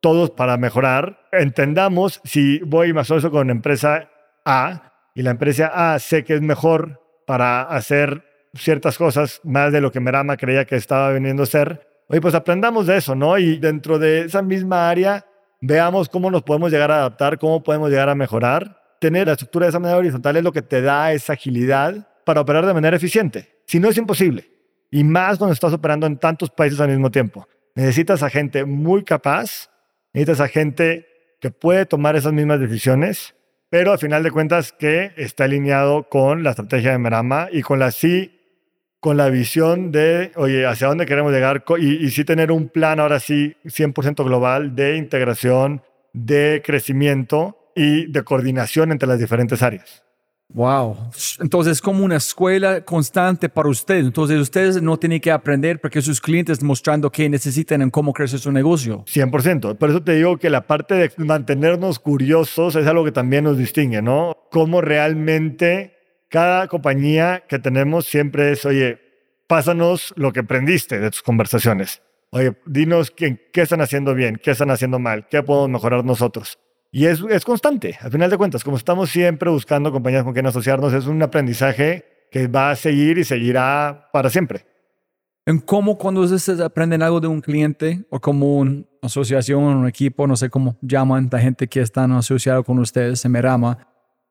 todos para mejorar. Entendamos si voy más o con empresa A y la empresa A sé que es mejor para hacer ciertas cosas más de lo que Merama creía que estaba viniendo a ser. Oye, pues aprendamos de eso, ¿no? Y dentro de esa misma área, veamos cómo nos podemos llegar a adaptar, cómo podemos llegar a mejorar. Tener la estructura de esa manera horizontal es lo que te da esa agilidad para operar de manera eficiente. Si no, es imposible. Y más cuando estás operando en tantos países al mismo tiempo. Necesitas a gente muy capaz, necesitas a gente que puede tomar esas mismas decisiones, pero al final de cuentas que está alineado con la estrategia de Merama y con la sí, con la visión de, oye, hacia dónde queremos llegar y, y sí tener un plan ahora sí 100% global de integración, de crecimiento y de coordinación entre las diferentes áreas. Wow. Entonces es como una escuela constante para ustedes. Entonces ustedes no tienen que aprender porque sus clientes mostrando qué necesitan en cómo crecer su negocio. 100%. Por eso te digo que la parte de mantenernos curiosos es algo que también nos distingue, ¿no? Cómo realmente cada compañía que tenemos siempre es, oye, pásanos lo que aprendiste de tus conversaciones. Oye, dinos qué, qué están haciendo bien, qué están haciendo mal, qué podemos mejorar nosotros. Y es, es constante, al final de cuentas, como estamos siempre buscando compañías con quien asociarnos, es un aprendizaje que va a seguir y seguirá para siempre. En cómo cuando ustedes aprenden algo de un cliente o como una asociación o un equipo, no sé cómo llaman la gente que están asociado con ustedes en Merama,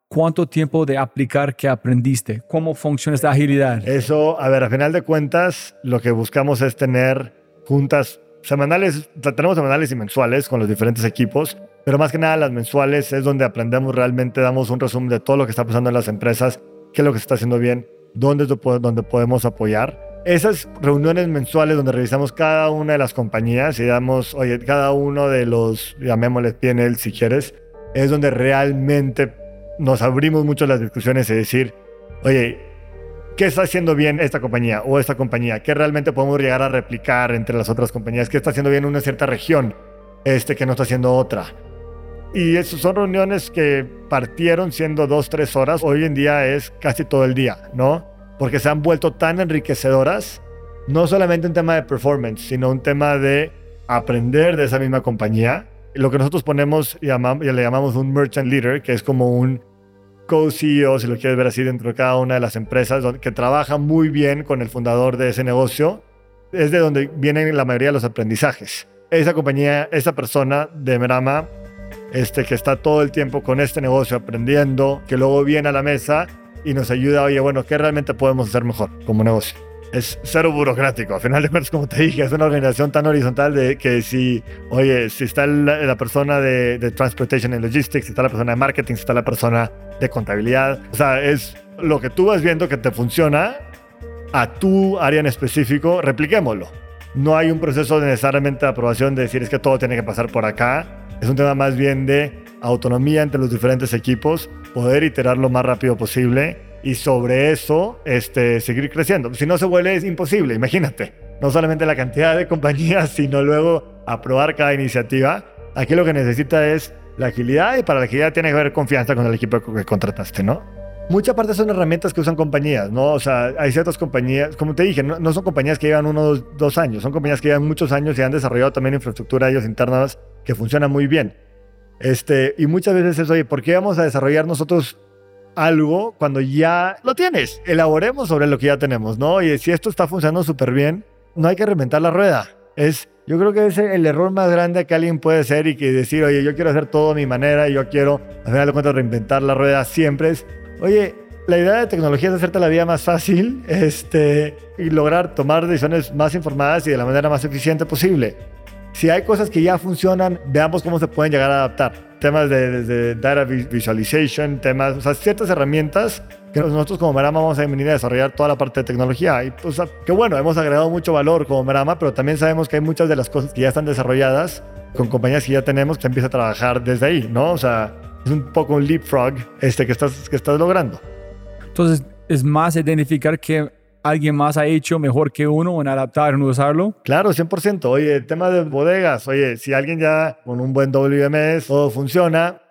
¿cuánto tiempo de aplicar que aprendiste? ¿Cómo funciona esta agilidad? Eso, a ver, al final de cuentas, lo que buscamos es tener juntas semanales, tenemos semanales y mensuales con los diferentes equipos pero más que nada las mensuales es donde aprendemos realmente, damos un resumen de todo lo que está pasando en las empresas, qué es lo que se está haciendo bien, dónde, dónde podemos apoyar. Esas reuniones mensuales donde revisamos cada una de las compañías y damos, oye, cada uno de los, llamémosle PNL si quieres, es donde realmente nos abrimos mucho las discusiones y decir, oye, ¿qué está haciendo bien esta compañía o esta compañía? ¿Qué realmente podemos llegar a replicar entre las otras compañías? ¿Qué está haciendo bien una cierta región este, que no está haciendo otra? Y esas son reuniones que partieron siendo dos, tres horas, hoy en día es casi todo el día, ¿no? Porque se han vuelto tan enriquecedoras, no solamente un tema de performance, sino un tema de aprender de esa misma compañía. Lo que nosotros ponemos, y le llamamos un merchant leader, que es como un co-CEO, si lo quieres ver así, dentro de cada una de las empresas, que trabaja muy bien con el fundador de ese negocio, es de donde vienen la mayoría de los aprendizajes. Esa compañía, esa persona de Merama este, que está todo el tiempo con este negocio aprendiendo, que luego viene a la mesa y nos ayuda, oye, bueno, ¿qué realmente podemos hacer mejor como negocio? Es cero burocrático, al final de cuentas, como te dije, es una organización tan horizontal de que si, oye, si está la, persona de, de, Transportation and Logistics, si está la persona de Marketing, si está la persona de contabilidad, o sea, es lo que tú vas viendo que te funciona a tu área en específico, repliquémoslo. No hay un proceso de necesariamente de aprobación de decir es que todo tiene que pasar por acá es un tema más bien de autonomía entre los diferentes equipos, poder iterar lo más rápido posible y sobre eso este, seguir creciendo. Si no se vuelve es imposible, imagínate. No solamente la cantidad de compañías, sino luego aprobar cada iniciativa. Aquí lo que necesita es la agilidad y para la agilidad tiene que haber confianza con el equipo que contrataste, ¿no? Mucha parte son herramientas que usan compañías, ¿no? O sea, hay ciertas compañías, como te dije, no, son compañías que llevan uno o dos, años, son compañías que llevan muchos años y han desarrollado también infraestructura ellos internas que funciona muy bien. Este, y muchas veces es, oye, ¿por qué vamos a desarrollar nosotros algo cuando ya lo tienes. Elaboremos sobre lo que ya tenemos, ¿no? Y si esto está funcionando súper bien, no hay que reinventar la rueda. Es, yo creo que es el error más grande que alguien puede hacer y que decir, oye, yo quiero hacer todo a mi manera y yo quiero, al final de cuentas, reinventar la rueda siempre es, oye, la idea de tecnología es hacerte la vida más fácil este, y lograr tomar decisiones más informadas y de la manera más eficiente posible. Si hay cosas que ya funcionan, veamos cómo se pueden llegar a adaptar. Temas de, data visualization, temas, o sea, ciertas herramientas que nosotros como Merama vamos a venir a desarrollar toda la parte de tecnología. Y pues, que bueno, hemos agregado mucho valor como Merama, pero también sabemos que hay muchas de las cosas que ya están desarrolladas con compañías que ya tenemos que se empieza a trabajar desde ahí, ¿no? O sea, es un poco un leapfrog este, que, estás, que estás logrando. Entonces, es más identificar que alguien más ha hecho mejor que uno en adaptar, en usarlo. Claro, 100%. Oye, el tema de bodegas, oye, si alguien ya con un buen WMS todo funciona,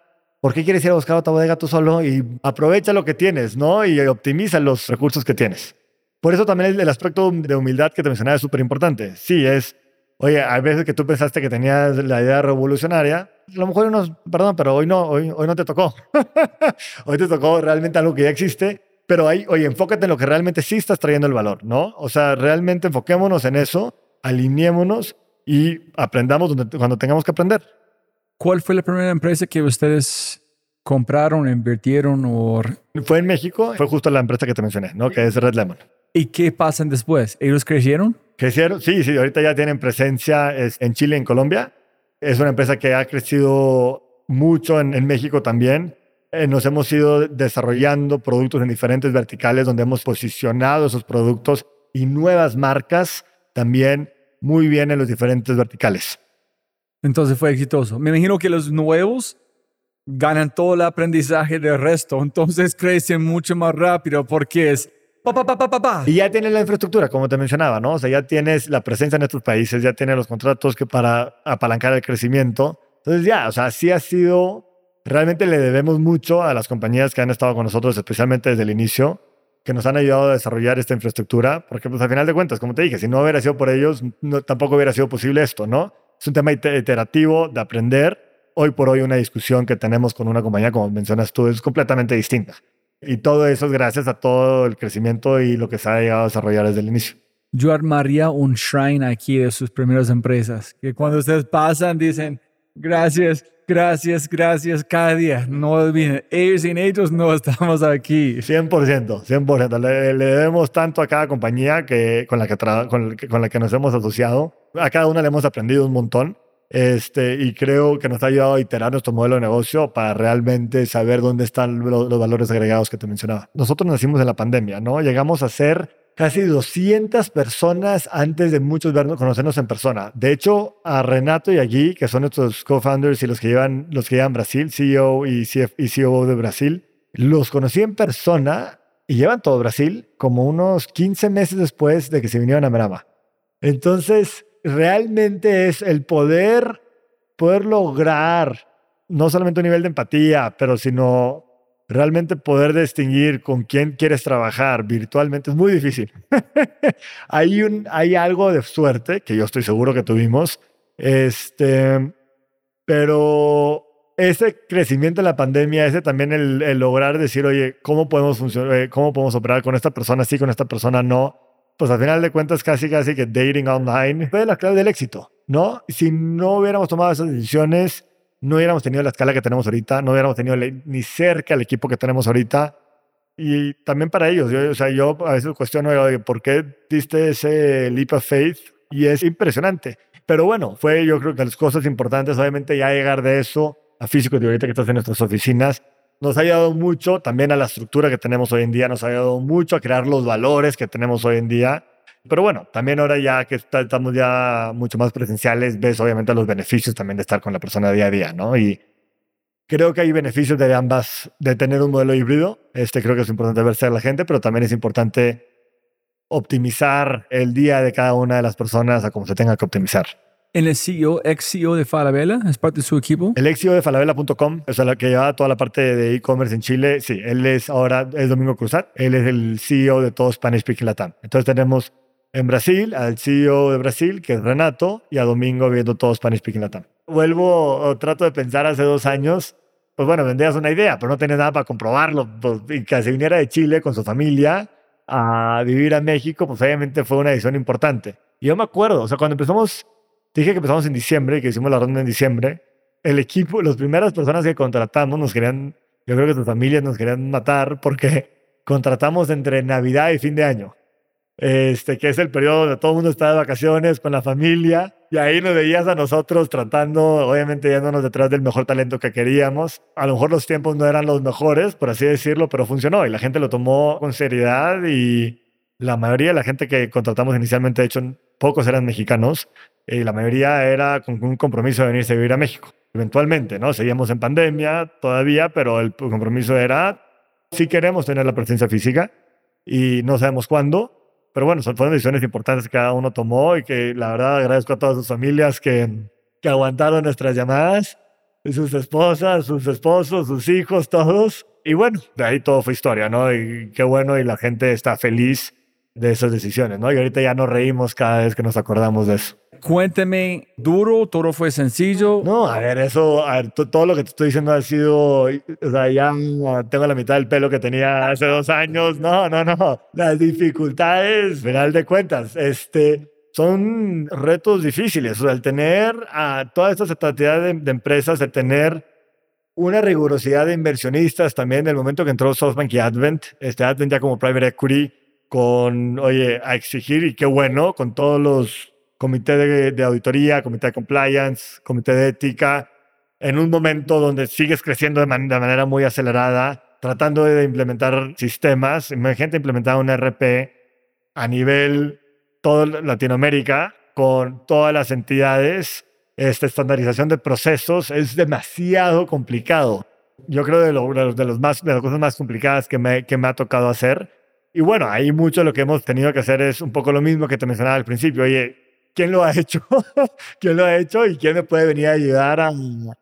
¿por qué quieres ir a buscar otra bodega tú solo? Y aprovecha lo que tienes, ¿no? Y optimiza los recursos que tienes. Por eso también el, aspecto de humildad que te mencionaba es súper importante. Sí, es, oye, hay veces que tú pensaste que tenías la idea revolucionaria, a lo mejor unos, perdón, pero hoy no, hoy, hoy no te tocó. hoy te tocó realmente algo que ya existe pero ahí, oye, enfócate en lo que realmente sí estás trayendo el valor, ¿no? O sea, realmente enfoquémonos en eso, alineémonos y aprendamos cuando tengamos que aprender. ¿Cuál fue la primera empresa que ustedes compraron, invirtieron o...? Fue en México, fue justo la empresa que te mencioné, ¿no? Que es Red Lemon. ¿Y qué pasan después? ¿Ellos crecieron? Crecieron, sí, sí, ahorita ya tienen presencia en Chile en Colombia. Es una empresa que ha crecido mucho en, en México también eh, nos hemos ido desarrollando productos en diferentes verticales donde hemos posicionado esos productos y nuevas marcas también muy bien en los diferentes verticales. Entonces fue exitoso. Me imagino que los nuevos ganan todo el aprendizaje del resto, entonces crecen mucho más rápido porque es Pa, pa, pa, y ya tienes la infraestructura, como te mencionaba, ¿no? O sea, ya tienes la presencia en estos países, ya tienes los contratos que para apalancar el crecimiento. Entonces ya, o sea, sí ha sido realmente le debemos mucho a las compañías que han estado con nosotros, especialmente desde el inicio, que nos han ayudado a desarrollar esta infraestructura, porque pues al final de cuentas, como te dije, si no hubiera sido por ellos, tampoco hubiera sido posible esto, ¿no? Es un tema iterativo de aprender. Hoy por hoy una discusión que tenemos con una compañía, como mencionas tú, es completamente distinta. Y todo eso es gracias a todo el crecimiento y lo que se ha llegado a desarrollar desde el inicio. Yo armaría un shrine aquí de sus primeras empresas, que cuando ustedes pasan dicen, gracias, gracias, gracias cada día. No olviden, ellos sin ellos no estamos aquí. 100%, 100%. Le, le debemos tanto a cada compañía que, con, la que con, con, la que nos hemos asociado. A cada una le hemos aprendido un montón. Este, y creo que nos ha ayudado a iterar nuestro modelo de negocio para realmente saber dónde están los, los valores agregados que te mencionaba. Nosotros nacimos en la pandemia, ¿no? Llegamos a ser casi 200 personas antes de muchos vernos, conocernos en persona. De hecho, a Renato y a Guy, que son nuestros co-founders y los que llevan, los que llevan Brasil, CEO y, CF, CEO de Brasil, los conocí en persona y llevan todo Brasil como unos 15 meses después de que se vinieron a Merama. Entonces, realmente es el poder, poder lograr no solamente un nivel de empatía, pero sino realmente poder distinguir con quién quieres trabajar virtualmente es muy difícil. hay, un, hay algo de suerte que yo estoy seguro que tuvimos, este, pero ese crecimiento en la pandemia, ese también el, lograr decir, oye, ¿cómo podemos, funcionar, eh, ¿cómo podemos operar con esta persona sí, con esta persona no? Pues al final de cuentas casi casi que dating online fue la clave del éxito, ¿no? Si no hubiéramos tomado esas decisiones, no hubiéramos tenido la escala que tenemos ahorita, no hubiéramos tenido ni cerca el equipo que tenemos ahorita. Y también para ellos, yo, o yo a veces cuestiono por qué diste ese leap of faith y es impresionante. Pero bueno, fue yo creo que las cosas importantes, obviamente ya llegar de eso a físico de ahorita que estás en nuestras oficinas, nos ha ayudado mucho también a la estructura que tenemos hoy en día, nos ha ayudado mucho a crear los valores que tenemos hoy en día pero bueno, también ahora ya que estamos ya mucho más presenciales, ves obviamente los beneficios también de estar con la persona día a día, ¿no? Y creo que hay beneficios de ambas, de tener un modelo híbrido. Este creo que es importante verse a la gente, pero también es importante optimizar el día de cada una de las personas a como se tenga que optimizar. ¿En el CEO, ex CEO de Falabella, es parte de su equipo? El ex CEO de Falabella.com, o sea, la que lleva toda la parte de e-commerce en Chile, sí, él es ahora, es Domingo Cruzat, él es el CEO de todo Spanish Speaking Latam. Entonces tenemos en Brasil, al CEO de Brasil, que es Renato, y a Domingo viendo todo Spanish Speaking Latam. Vuelvo, o trato de pensar hace dos años, pues bueno, vendías una idea, pero no tenías nada para comprobarlo. Pues, y que se viniera de Chile con su familia a vivir a México, pues obviamente fue una decisión importante. Y yo me acuerdo, o sea, cuando empezamos, dije que empezamos en diciembre, que hicimos la ronda en diciembre, el equipo, las primeras personas que contratamos nos querían, yo creo que sus familias nos querían matar porque contratamos entre Navidad y fin de año este, que es el periodo donde todo el mundo está de vacaciones con la familia, y ahí nos veías a nosotros tratando, obviamente yéndonos detrás del mejor talento que queríamos. A lo mejor los tiempos no eran los mejores, por así decirlo, pero funcionó y la gente lo tomó con seriedad y la mayoría de la gente que contratamos inicialmente, de hecho, pocos eran mexicanos y la mayoría era con un compromiso de venirse a vivir a México. Eventualmente, ¿no? Seguíamos en pandemia todavía, pero el compromiso era, si queremos tener la presencia física y no sabemos cuándo, pero bueno, fueron decisiones importantes que cada uno tomó y que la verdad agradezco a todas sus familias que, que aguantaron nuestras llamadas, sus esposas, sus esposos, sus hijos, todos. Y bueno, de ahí todo fue historia, ¿no? Y qué bueno y la gente está feliz de esas decisiones, ¿no? Y ahorita ya nos reímos cada vez que nos acordamos de eso. Cuénteme, ¿duro? ¿Todo fue sencillo? No, a ver, eso, a ver, todo lo que te estoy diciendo ha sido, o sea, ya tengo la mitad del pelo que tenía hace dos años. No, no, no. Las dificultades, final de cuentas, este, son retos difíciles. O sea, el tener a toda esta cantidad de, de, empresas, el tener una rigurosidad de inversionistas también en el momento que entró SoftBank y Advent, este Advent ya como private equity, con, oye, a exigir, y qué bueno, con todos los comité de, auditoría, comité de compliance, comité de ética, en un momento donde sigues creciendo de, manera muy acelerada, tratando de implementar sistemas. Imagínate implementar un RP a nivel toda Latinoamérica con todas las entidades. Esta estandarización de procesos es demasiado complicado. Yo creo de, lo, de, los más, de las cosas más complicadas que me, que me ha tocado hacer. Y bueno, ahí mucho lo que hemos tenido que hacer es un poco lo mismo que te mencionaba al principio. Oye, quién lo ha hecho, quién lo ha hecho y quién me puede venir a ayudar a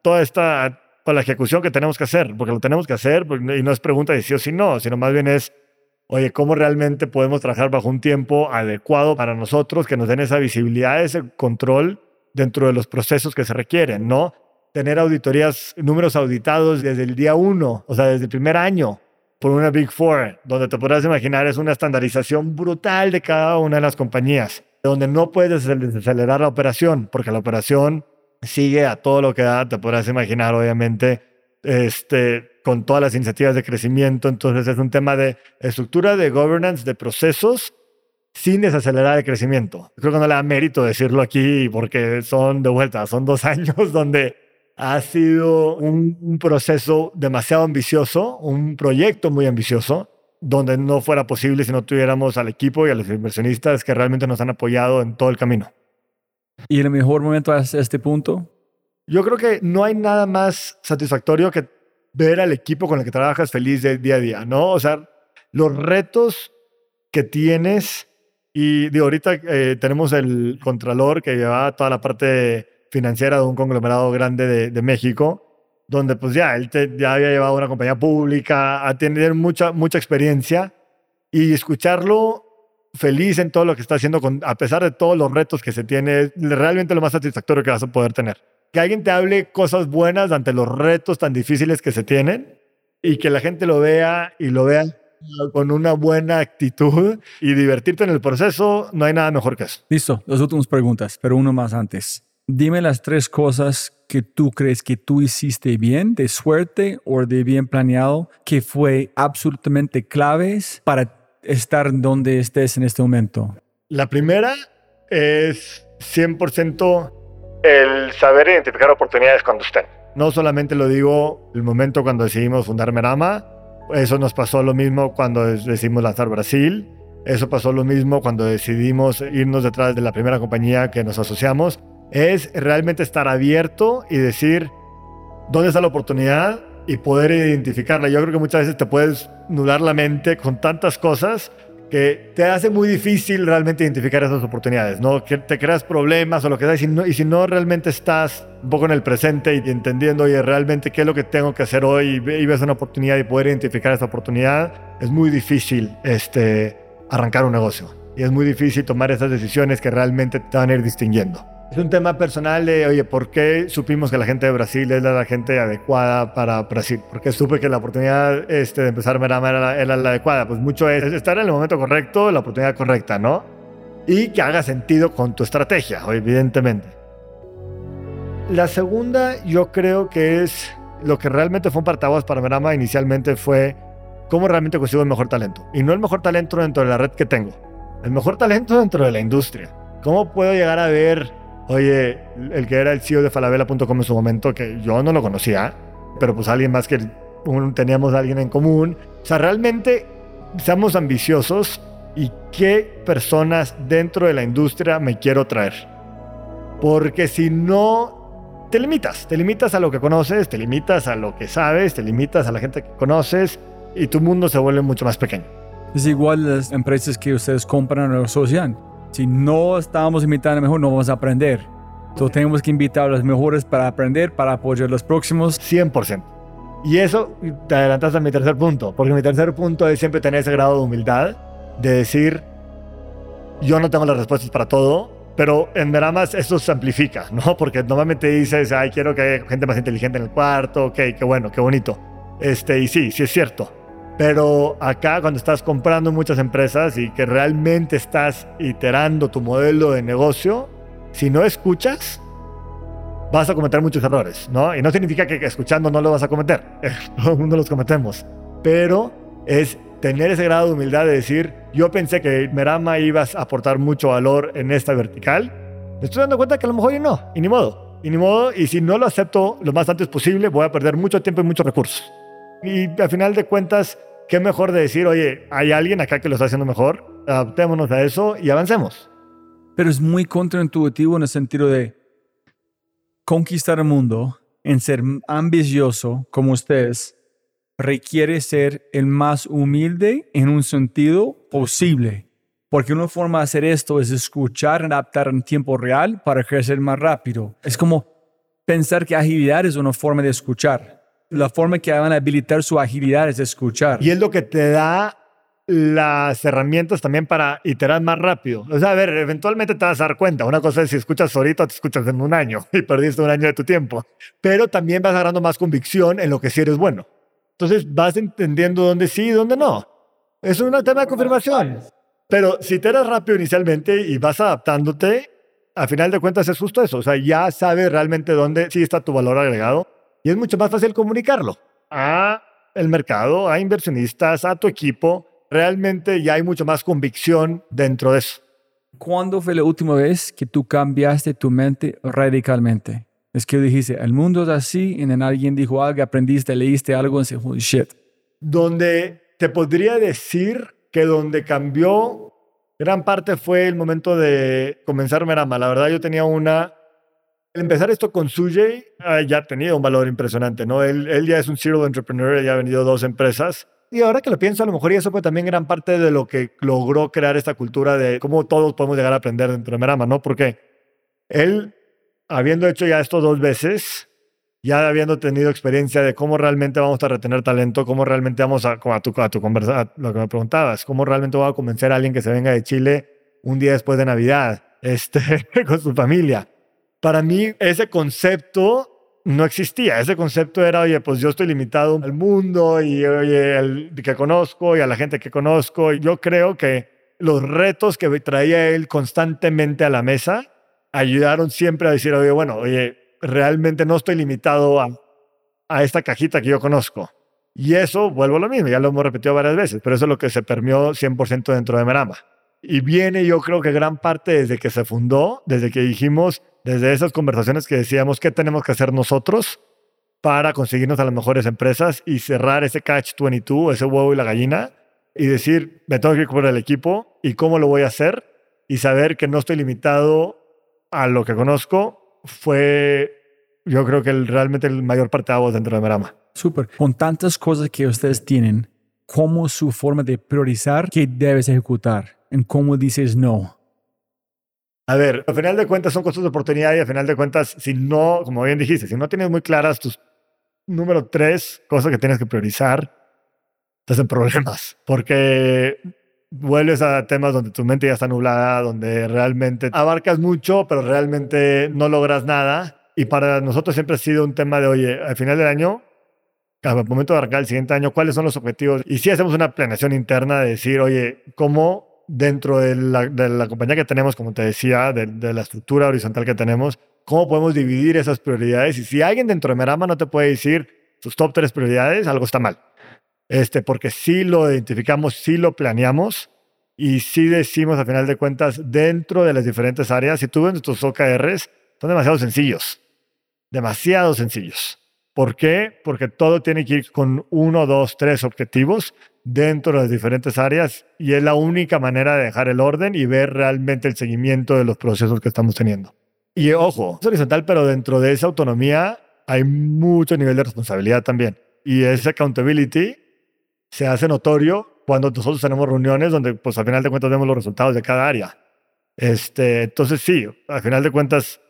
toda esta, con la ejecución que tenemos que hacer, porque lo tenemos que hacer pues, y no es pregunta de sí o sí no, sino más bien es, oye, ¿cómo realmente podemos trabajar bajo un tiempo adecuado para nosotros, que nos den esa visibilidad, ese control dentro de los procesos que se requieren, ¿no? Tener auditorías, números auditados desde el día uno, o sea, desde el primer año, por una Big Four, donde te podrás imaginar es una estandarización brutal de cada una de las compañías donde no puedes acelerar la operación, porque la operación sigue a todo lo que da, te podrás imaginar, obviamente, este, con todas las iniciativas de crecimiento. Entonces es un tema de estructura, de governance, de procesos, sin desacelerar el crecimiento. Creo que no le da mérito decirlo aquí porque son de vuelta, son dos años donde ha sido un proceso demasiado ambicioso, un proyecto muy ambicioso, donde no fuera posible si no tuviéramos al equipo y a los inversionistas que realmente nos han apoyado en todo el camino. ¿Y el mejor momento hasta este punto? Yo creo que no hay nada más satisfactorio que ver al equipo con el que trabajas feliz de día a día, ¿no? O sea, los retos que tienes y de ahorita eh, tenemos el contralor que lleva toda la parte financiera de un conglomerado grande de, de México donde pues ya él ya había llevado una compañía pública, a tener mucha, mucha experiencia y escucharlo feliz en todo lo que está haciendo, a pesar de todos los retos que se tiene, es realmente lo más satisfactorio que vas a poder tener. Que alguien te hable cosas buenas ante los retos tan difíciles que se tienen y que la gente lo vea y lo vea con una buena actitud y divertirte en el proceso, no hay nada mejor que eso. Listo, las últimas preguntas, pero uno más antes. Dime las tres cosas que tú crees que tú hiciste bien, de suerte o de bien planeado, que fue absolutamente claves para estar donde estés en este momento. La primera es 100% el saber identificar oportunidades cuando estén. No solamente lo digo el momento cuando decidimos fundar Merama, eso nos pasó lo mismo cuando decidimos lanzar Brasil, eso pasó lo mismo cuando decidimos irnos detrás de la primera compañía que nos asociamos es realmente estar abierto y decir dónde está la oportunidad y poder identificarla. Yo creo que muchas veces te puedes nudar la mente con tantas cosas que te hace muy difícil realmente identificar esas oportunidades, ¿no? Que te creas problemas o lo que sea, y si no, y realmente estás un poco en el presente y entendiendo, oye, realmente qué es lo que tengo que hacer hoy y ves una oportunidad y poder identificar esa oportunidad, es muy difícil este, arrancar un negocio. Y es muy difícil tomar esas decisiones que realmente te van a ir distinguiendo. Es un tema personal de, oye, ¿por qué supimos que la gente de Brasil es la gente adecuada para Brasil? ¿Por qué supe que la oportunidad este, de empezar Merama era, era la adecuada? Pues mucho es estar en el momento correcto, la oportunidad correcta, ¿no? Y que haga sentido con tu estrategia, evidentemente. La segunda, yo creo que es lo que realmente fue un partaguas para Merama inicialmente fue cómo realmente consigo el mejor talento. Y no el mejor talento dentro de la red que tengo, el mejor talento dentro de la industria. ¿Cómo puedo llegar a ver, oye, el que era el CEO de falabella.com en su momento, que yo no lo conocía, pero pues alguien más que un- teníamos alguien en común? O sea, realmente seamos ambiciosos y qué personas dentro de la industria me quiero traer. Porque si no, te limitas, te limitas a lo que conoces, te limitas a lo que sabes, te limitas a la gente que conoces y tu mundo se vuelve mucho más pequeño. Es igual las empresas que ustedes compran o asocian. Si no estamos invitando a mejor, no vamos a aprender. Entonces tenemos que invitar a los mejores para aprender, para apoyar a los próximos. 100%. Y eso te adelantas a mi tercer punto, porque mi tercer punto es siempre tener ese grado de humildad, de decir, yo no tengo las respuestas para todo, pero en Veramas eso se amplifica, ¿no? Porque normalmente dices, ay, quiero que haya gente más inteligente en el cuarto, ok, qué bueno, qué bonito. Este, y sí, sí es cierto. Pero acá cuando estás comprando muchas empresas y que realmente estás iterando tu modelo de negocio, si no escuchas, vas a cometer muchos errores, ¿no? Y no significa que escuchando no lo vas a cometer, todo el mundo los cometemos, pero es tener ese grado de humildad de decir, yo pensé que Merama ibas a aportar mucho valor en esta vertical, me estoy dando cuenta que a lo mejor y no, y ni modo, y ni modo, y si no lo acepto lo más antes posible, voy a perder mucho tiempo y muchos recursos. Y al final de cuentas, qué mejor de decir, oye, hay alguien acá que lo está haciendo mejor, adaptémonos a eso y avancemos. Pero es muy contraintuitivo en el sentido de conquistar el mundo, en ser ambicioso como ustedes, requiere ser el más humilde en un sentido posible. Porque una forma de hacer esto es escuchar adaptar en tiempo real para crecer más rápido. Es como pensar que agilidad es una forma de escuchar. La forma que van a habilitar su agilidad es escuchar. Y es lo que te da las herramientas también para iterar más rápido. O sea, a ver, eventualmente te vas a dar cuenta. Una cosa es si escuchas ahorita, te escuchas en un año y perdiste un año de tu tiempo. Pero también vas agarrando más convicción en lo que sí eres bueno. Entonces vas entendiendo dónde sí y dónde no. Es un tema de confirmación. Pero si te eres rápido inicialmente y vas adaptándote, a final de cuentas es justo eso. O sea, ya sabes realmente dónde sí está tu valor agregado y es mucho más fácil comunicarlo a el mercado, a inversionistas, a tu equipo. Realmente ya hay mucho más convicción dentro de eso. ¿Cuándo fue la última vez que tú cambiaste tu mente radicalmente? Es que dijiste, el mundo es así, y en alguien dijo algo, aprendiste, leíste algo, y dice, holy shit. Donde te podría decir que donde cambió gran parte fue el momento de comenzar Merama. La verdad, yo tenía una. El empezar esto con Sujay ah, ya tenía un valor impresionante, ¿no? Él, ya es un serial entrepreneur, ya ha vendido dos empresas. Y ahora que lo pienso, a lo mejor y eso fue también gran parte de lo que logró crear esta cultura de cómo todos podemos llegar a aprender dentro de Merama, ¿no? Porque él, habiendo hecho ya esto dos veces, ya habiendo tenido experiencia de cómo realmente vamos a retener talento, cómo realmente vamos a, a tu, a conversa, lo que me preguntabas, cómo realmente voy a convencer a alguien que se venga de Chile un día después de Navidad, este, con su familia. Para mí, ese concepto no existía. Ese concepto era, oye, pues yo estoy limitado al mundo y, oye, al que conozco y a la gente que conozco. Y yo creo que los retos que traía él constantemente a la mesa ayudaron siempre a decir, oye, bueno, oye, realmente no estoy limitado a, a esta cajita que yo conozco. Y eso, vuelvo a lo mismo, ya lo hemos repetido varias veces, pero eso es lo que se permeó 100% dentro de Merama. Y viene yo creo que gran parte desde que se fundó, desde que dijimos, desde esas conversaciones que decíamos, ¿qué tenemos que hacer nosotros para conseguirnos a las mejores empresas y cerrar ese catch-22, ese huevo y la gallina, y decir, me tengo que ir por el equipo y cómo lo voy a hacer y saber que no estoy limitado a lo que conozco, fue yo creo que realmente el mayor parte de dentro de Merama. Súper. Con tantas cosas que ustedes tienen, ¿cómo su forma de priorizar qué debes ejecutar? ¿En cómo dices no? A ver, al final de cuentas son cosas de oportunidad y al final de cuentas, si no, como bien dijiste, si no tienes muy claras tus número tres cosas que tienes que priorizar, estás en problemas. Porque vuelves a temas donde tu mente ya está nublada, donde realmente abarcas mucho, pero realmente no logras nada. Y para nosotros siempre ha sido un tema de, oye, al final del año, al momento de arrancar el siguiente año, ¿cuáles son los objetivos? Y si hacemos una planeación interna de decir, oye, ¿cómo dentro de la, de la compañía que tenemos, como te decía, de, de, la estructura horizontal que tenemos, cómo podemos dividir esas prioridades? Y si alguien dentro de Merama no te puede decir sus top tres prioridades, algo está mal este, porque sí lo identificamos, sí lo planeamos y sí decimos a final de cuentas dentro de las diferentes áreas, si tú ves nuestros OKRs, son demasiado sencillos, demasiado sencillos. ¿Por qué? Porque todo tiene que ir con uno, dos, tres objetivos dentro de las diferentes áreas y es la única manera de dejar el orden y ver realmente el seguimiento de los procesos que estamos teniendo. Y ojo, es horizontal, pero dentro de esa autonomía hay mucho nivel de responsabilidad también. Y esa accountability se hace notorio cuando nosotros tenemos reuniones donde, pues, al final de cuentas vemos los resultados de cada área. Este, entonces, sí, al final de cuentas,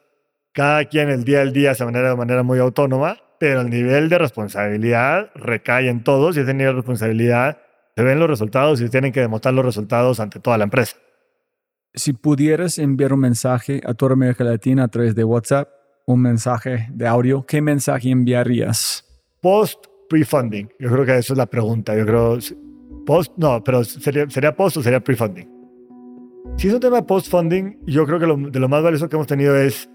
cada quien el día al día se maneja de manera muy autónoma, pero el nivel de responsabilidad recae en todos y ese nivel de responsabilidad se ven los resultados y tienen que demostrar los resultados ante toda la empresa. Si pudieras enviar un mensaje a toda América Latina a través de WhatsApp, un mensaje de audio, ¿qué mensaje enviarías? Post pre-funding? Yo creo que esa es la pregunta. Yo creo, post, no, pero sería, sería post o sería pre-funding. Si es un tema de post-funding, yo creo que lo, de lo más valioso que hemos tenido es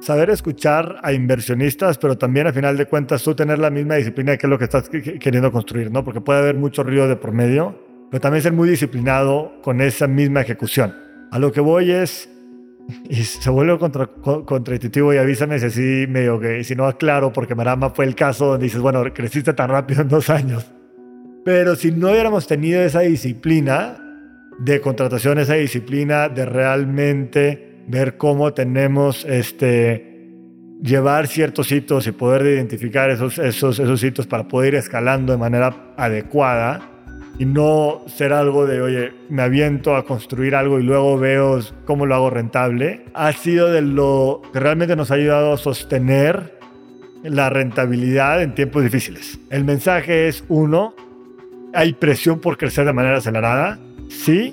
saber escuchar a inversionistas, pero también al final de cuentas tú tener la misma disciplina de qué es lo que estás queriendo construir, ¿no? Porque puede haber mucho ruido de por medio, pero también ser muy disciplinado con esa misma ejecución. A lo que voy es y se vuelve contra, y avísame si así medio que, si no aclaro, porque Marama fue el caso donde dices, bueno, creciste tan rápido en dos años. Pero si no hubiéramos tenido esa disciplina de contratación, esa disciplina de realmente ver cómo tenemos este, llevar ciertos hitos y poder identificar esos, esos, esos hitos para poder ir escalando de manera adecuada, y no ser algo de, oye, me aviento a construir algo y luego veo cómo lo hago rentable, ha sido de lo que realmente nos ha ayudado a sostener la rentabilidad en tiempos difíciles. El mensaje es, uno, hay presión por crecer de manera acelerada, sí,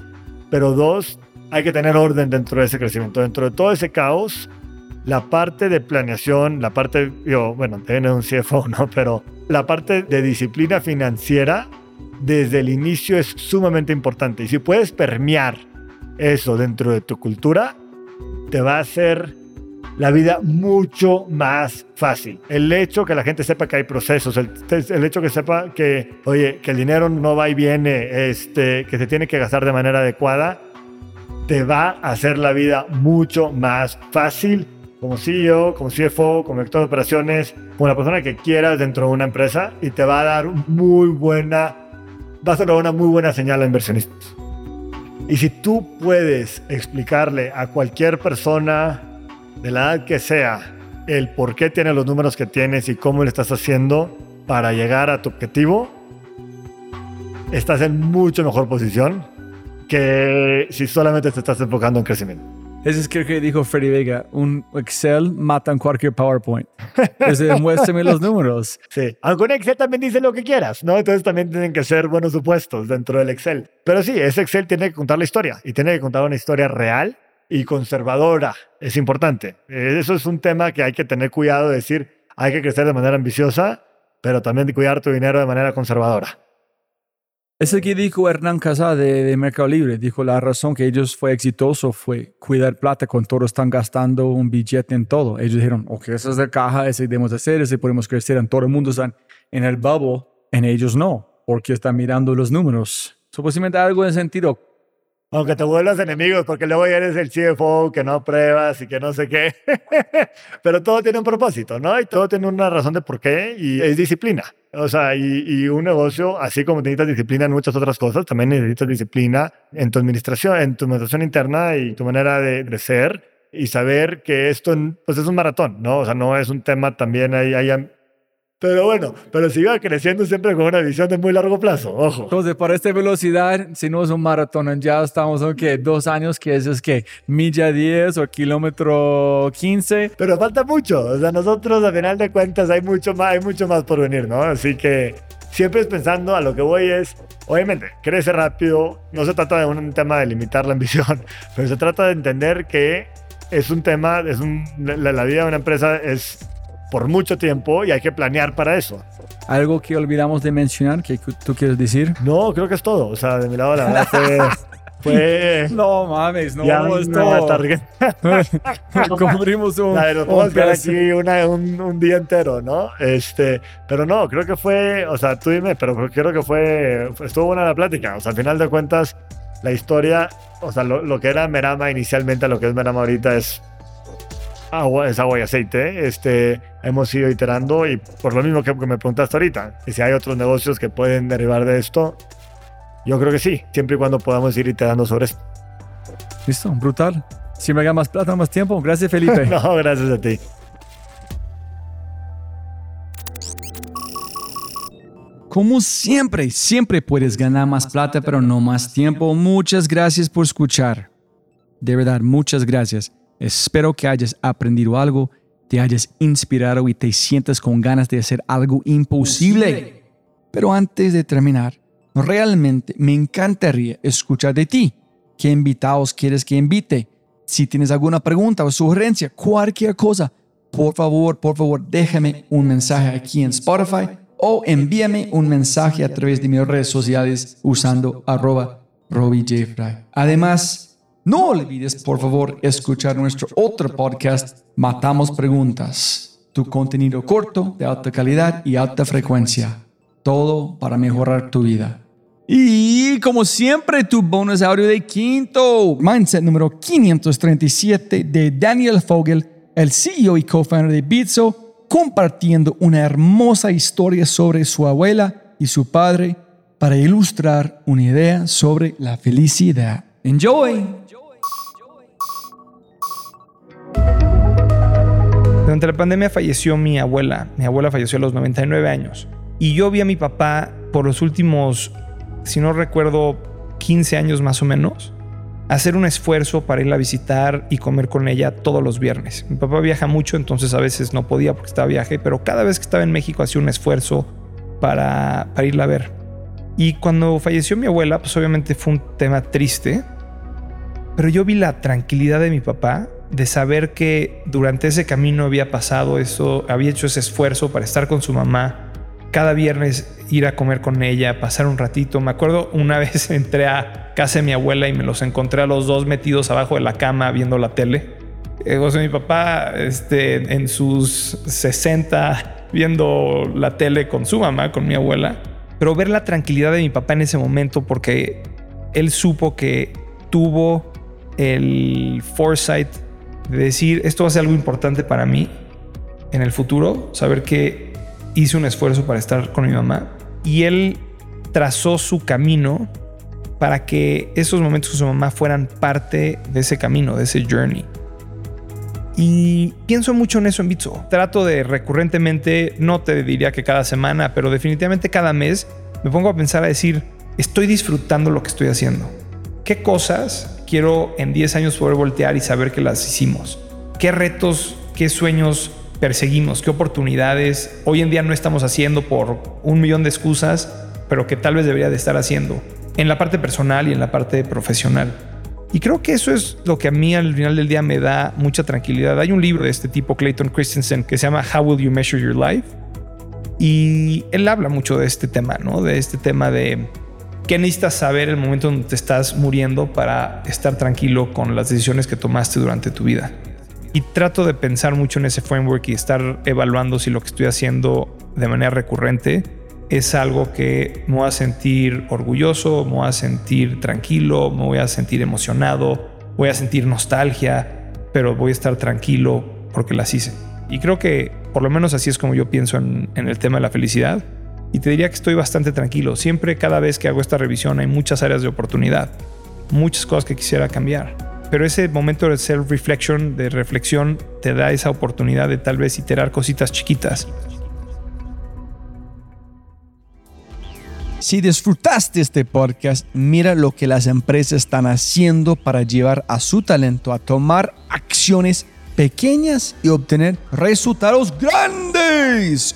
pero dos, hay que tener orden dentro de ese crecimiento. Dentro de todo ese caos, la parte de planeación, la parte, yo, bueno, tiene un CFO, ¿no? Pero la parte de disciplina financiera desde el inicio es sumamente importante. Y si puedes permear eso dentro de tu cultura, te va a hacer la vida mucho más fácil. El hecho que la gente sepa que hay procesos, el, hecho que sepa que, oye, que el dinero no va y viene, este, que se tiene que gastar de manera adecuada, te va a hacer la vida mucho más fácil como CEO, como CFO, como director de operaciones, como la persona que quieras dentro de una empresa y te va a dar muy buena va a ser una muy buena señal a inversionistas. Y si tú puedes explicarle a cualquier persona de la edad que sea el por qué tienes los números que tienes y cómo lo estás haciendo para llegar a tu objetivo, estás en mucho mejor posición que si solamente te estás enfocando en crecimiento. Ese es creo que dijo Freddy Vega, un Excel mata en cualquier PowerPoint. Entonces, muéstrame los números. Sí, aunque un Excel también dice lo que quieras, ¿no? Entonces también tienen que ser buenos supuestos dentro del Excel. Pero sí, ese Excel tiene que contar la historia y tiene que contar una historia real y conservadora. Es importante. Eso es un tema que hay que tener cuidado de decir, hay que crecer de manera ambiciosa, pero también de cuidar tu dinero de manera conservadora. Es el que dijo Hernán Casá de, Mercado Libre. Dijo la razón que ellos fue exitoso fue cuidar plata cuando todos están gastando un billete en todo. Ellos dijeron, ok, esa es la caja, ese debemos hacer, ese podemos crecer. En todo el mundo están en el bubble, en ellos no, porque están mirando los números. Supuestamente algo en sentido, aunque te vuelvas enemigos, porque luego ya eres el CFO que no pruebas y que no sé qué. Pero todo tiene un propósito, ¿no? Y todo tiene una razón de por qué y es disciplina. O sea, y, un negocio, así como necesitas disciplina en muchas otras cosas, también necesitas disciplina en tu administración, en tu administración interna y tu manera de, crecer y saber que esto pues es un maratón, ¿no? O sea, no es un tema también ahí, hay pero bueno, pero si iba creciendo siempre con una visión de muy largo plazo, ojo. Entonces, para esta velocidad, si no es un maratón, ya estamos en que dos años, que eso es que milla 10 o kilómetro 15. Pero falta mucho, o sea, nosotros a final de cuentas hay mucho más, hay mucho más por venir, ¿no? Así que siempre es pensando a lo que voy es, obviamente, crece rápido, no se trata de un tema de limitar la ambición, pero se trata de entender que es un tema, es un, la, la vida de una empresa es por mucho tiempo y hay que planear para eso. ¿Algo que olvidamos de mencionar que tú quieres decir? No, creo que es todo. O sea, de mi lado la verdad fue... fue no mames, no, ya todo. tarde- Cubrimos un, un aquí una- un, un día entero, ¿no? Este, pero no, creo que fue, o sea, tú dime, pero creo que fue, estuvo buena la plática. O sea, al final de cuentas, la historia, o sea, lo, lo que era Merama inicialmente a lo que es Merama ahorita es agua, es agua y aceite. Este, hemos ido iterando y por lo mismo que, me preguntaste ahorita, y si hay otros negocios que pueden derivar de esto, yo creo que sí, siempre y cuando podamos ir iterando sobre esto. Listo, brutal. Si me haga más plata, más tiempo. Gracias, Felipe. No, gracias a ti. Como siempre, siempre puedes ganar más plata, pero no más tiempo. Muchas gracias por escuchar. De verdad, muchas gracias. Espero que hayas aprendido algo, te hayas inspirado y te sientas con ganas de hacer algo imposible. Pero antes de terminar, realmente me encantaría escuchar de ti. ¿Qué invitados quieres que invite? Si tienes alguna pregunta o sugerencia, cualquier cosa, por favor, por favor, déjame un mensaje aquí en Spotify o envíame un mensaje a través de mis redes sociales usando arroba RobbieJFry. Además, no olvides, por favor, escuchar nuestro otro podcast, Matamos Preguntas. Tu contenido corto, de alta calidad y alta frecuencia. Todo para mejorar tu vida. Y como siempre, tu bonus audio de quinto. Mindset número 537 de Daniel Fogel, el CEO y co-founder de Bitso, compartiendo una hermosa historia sobre su abuela y su padre para ilustrar una idea sobre la felicidad. Enjoy. Durante la pandemia falleció mi abuela. Mi abuela falleció a los 99 años. Y yo vi a mi papá por los últimos, si no recuerdo, 15 años más o menos, hacer un esfuerzo para irla a visitar y comer con ella todos los viernes. Mi papá viaja mucho, entonces a veces no podía porque estaba viaje, pero cada vez que estaba en México hacía un esfuerzo para, para irla a ver. Y cuando falleció mi abuela, pues obviamente fue un tema triste, pero yo vi la tranquilidad de mi papá de saber que durante ese camino había pasado eso, había hecho ese esfuerzo para estar con su mamá, cada viernes ir a comer con ella, pasar un ratito. Me acuerdo una vez entré a casa de mi abuela y me los encontré a los dos metidos abajo de la cama viendo la tele. Eh, o sea, mi papá este, en sus 60 viendo la tele con su mamá, con mi abuela. Pero ver la tranquilidad de mi papá en ese momento porque él supo que tuvo el foresight de decir esto va a ser algo importante para mí en el futuro, saber que hice un esfuerzo para estar con mi mamá y él trazó su camino para que esos momentos con su mamá fueran parte de ese camino, de ese journey. Y pienso mucho en eso en Bitso. Trato de recurrentemente, no te diría que cada semana, pero definitivamente cada mes me pongo a pensar a decir, estoy disfrutando lo que estoy haciendo. ¿Qué cosas quiero en 10 años poder voltear y saber que las hicimos? ¿Qué retos, qué sueños perseguimos? ¿Qué oportunidades hoy en día no estamos haciendo por un millón de excusas, pero que tal vez debería de estar haciendo? En la parte personal y en la parte profesional. Y creo que eso es lo que a mí al final del día me da mucha tranquilidad. Hay un libro de este tipo, Clayton Christensen, que se llama How Will You Measure Your Life? Y él habla mucho de este tema, ¿no? De este tema de qué necesitas saber el momento donde te estás muriendo para estar tranquilo con las decisiones que tomaste durante tu vida. Y trato de pensar mucho en ese framework y estar evaluando si lo que estoy haciendo de manera recurrente es algo que me voy a sentir orgulloso, me voy a sentir tranquilo, me voy a sentir emocionado, voy a sentir nostalgia, pero voy a estar tranquilo porque las hice. Y creo que por lo menos así es como yo pienso en, en el tema de la felicidad. Y te diría que estoy bastante tranquilo. Siempre, cada vez que hago esta revisión, hay muchas áreas de oportunidad, muchas cosas que quisiera cambiar. Pero ese momento de self-reflection, de reflexión, te da esa oportunidad de tal vez iterar cositas chiquitas. Si disfrutaste este podcast, mira lo que las empresas están haciendo para llevar a su talento a tomar acciones pequeñas y obtener resultados grandes.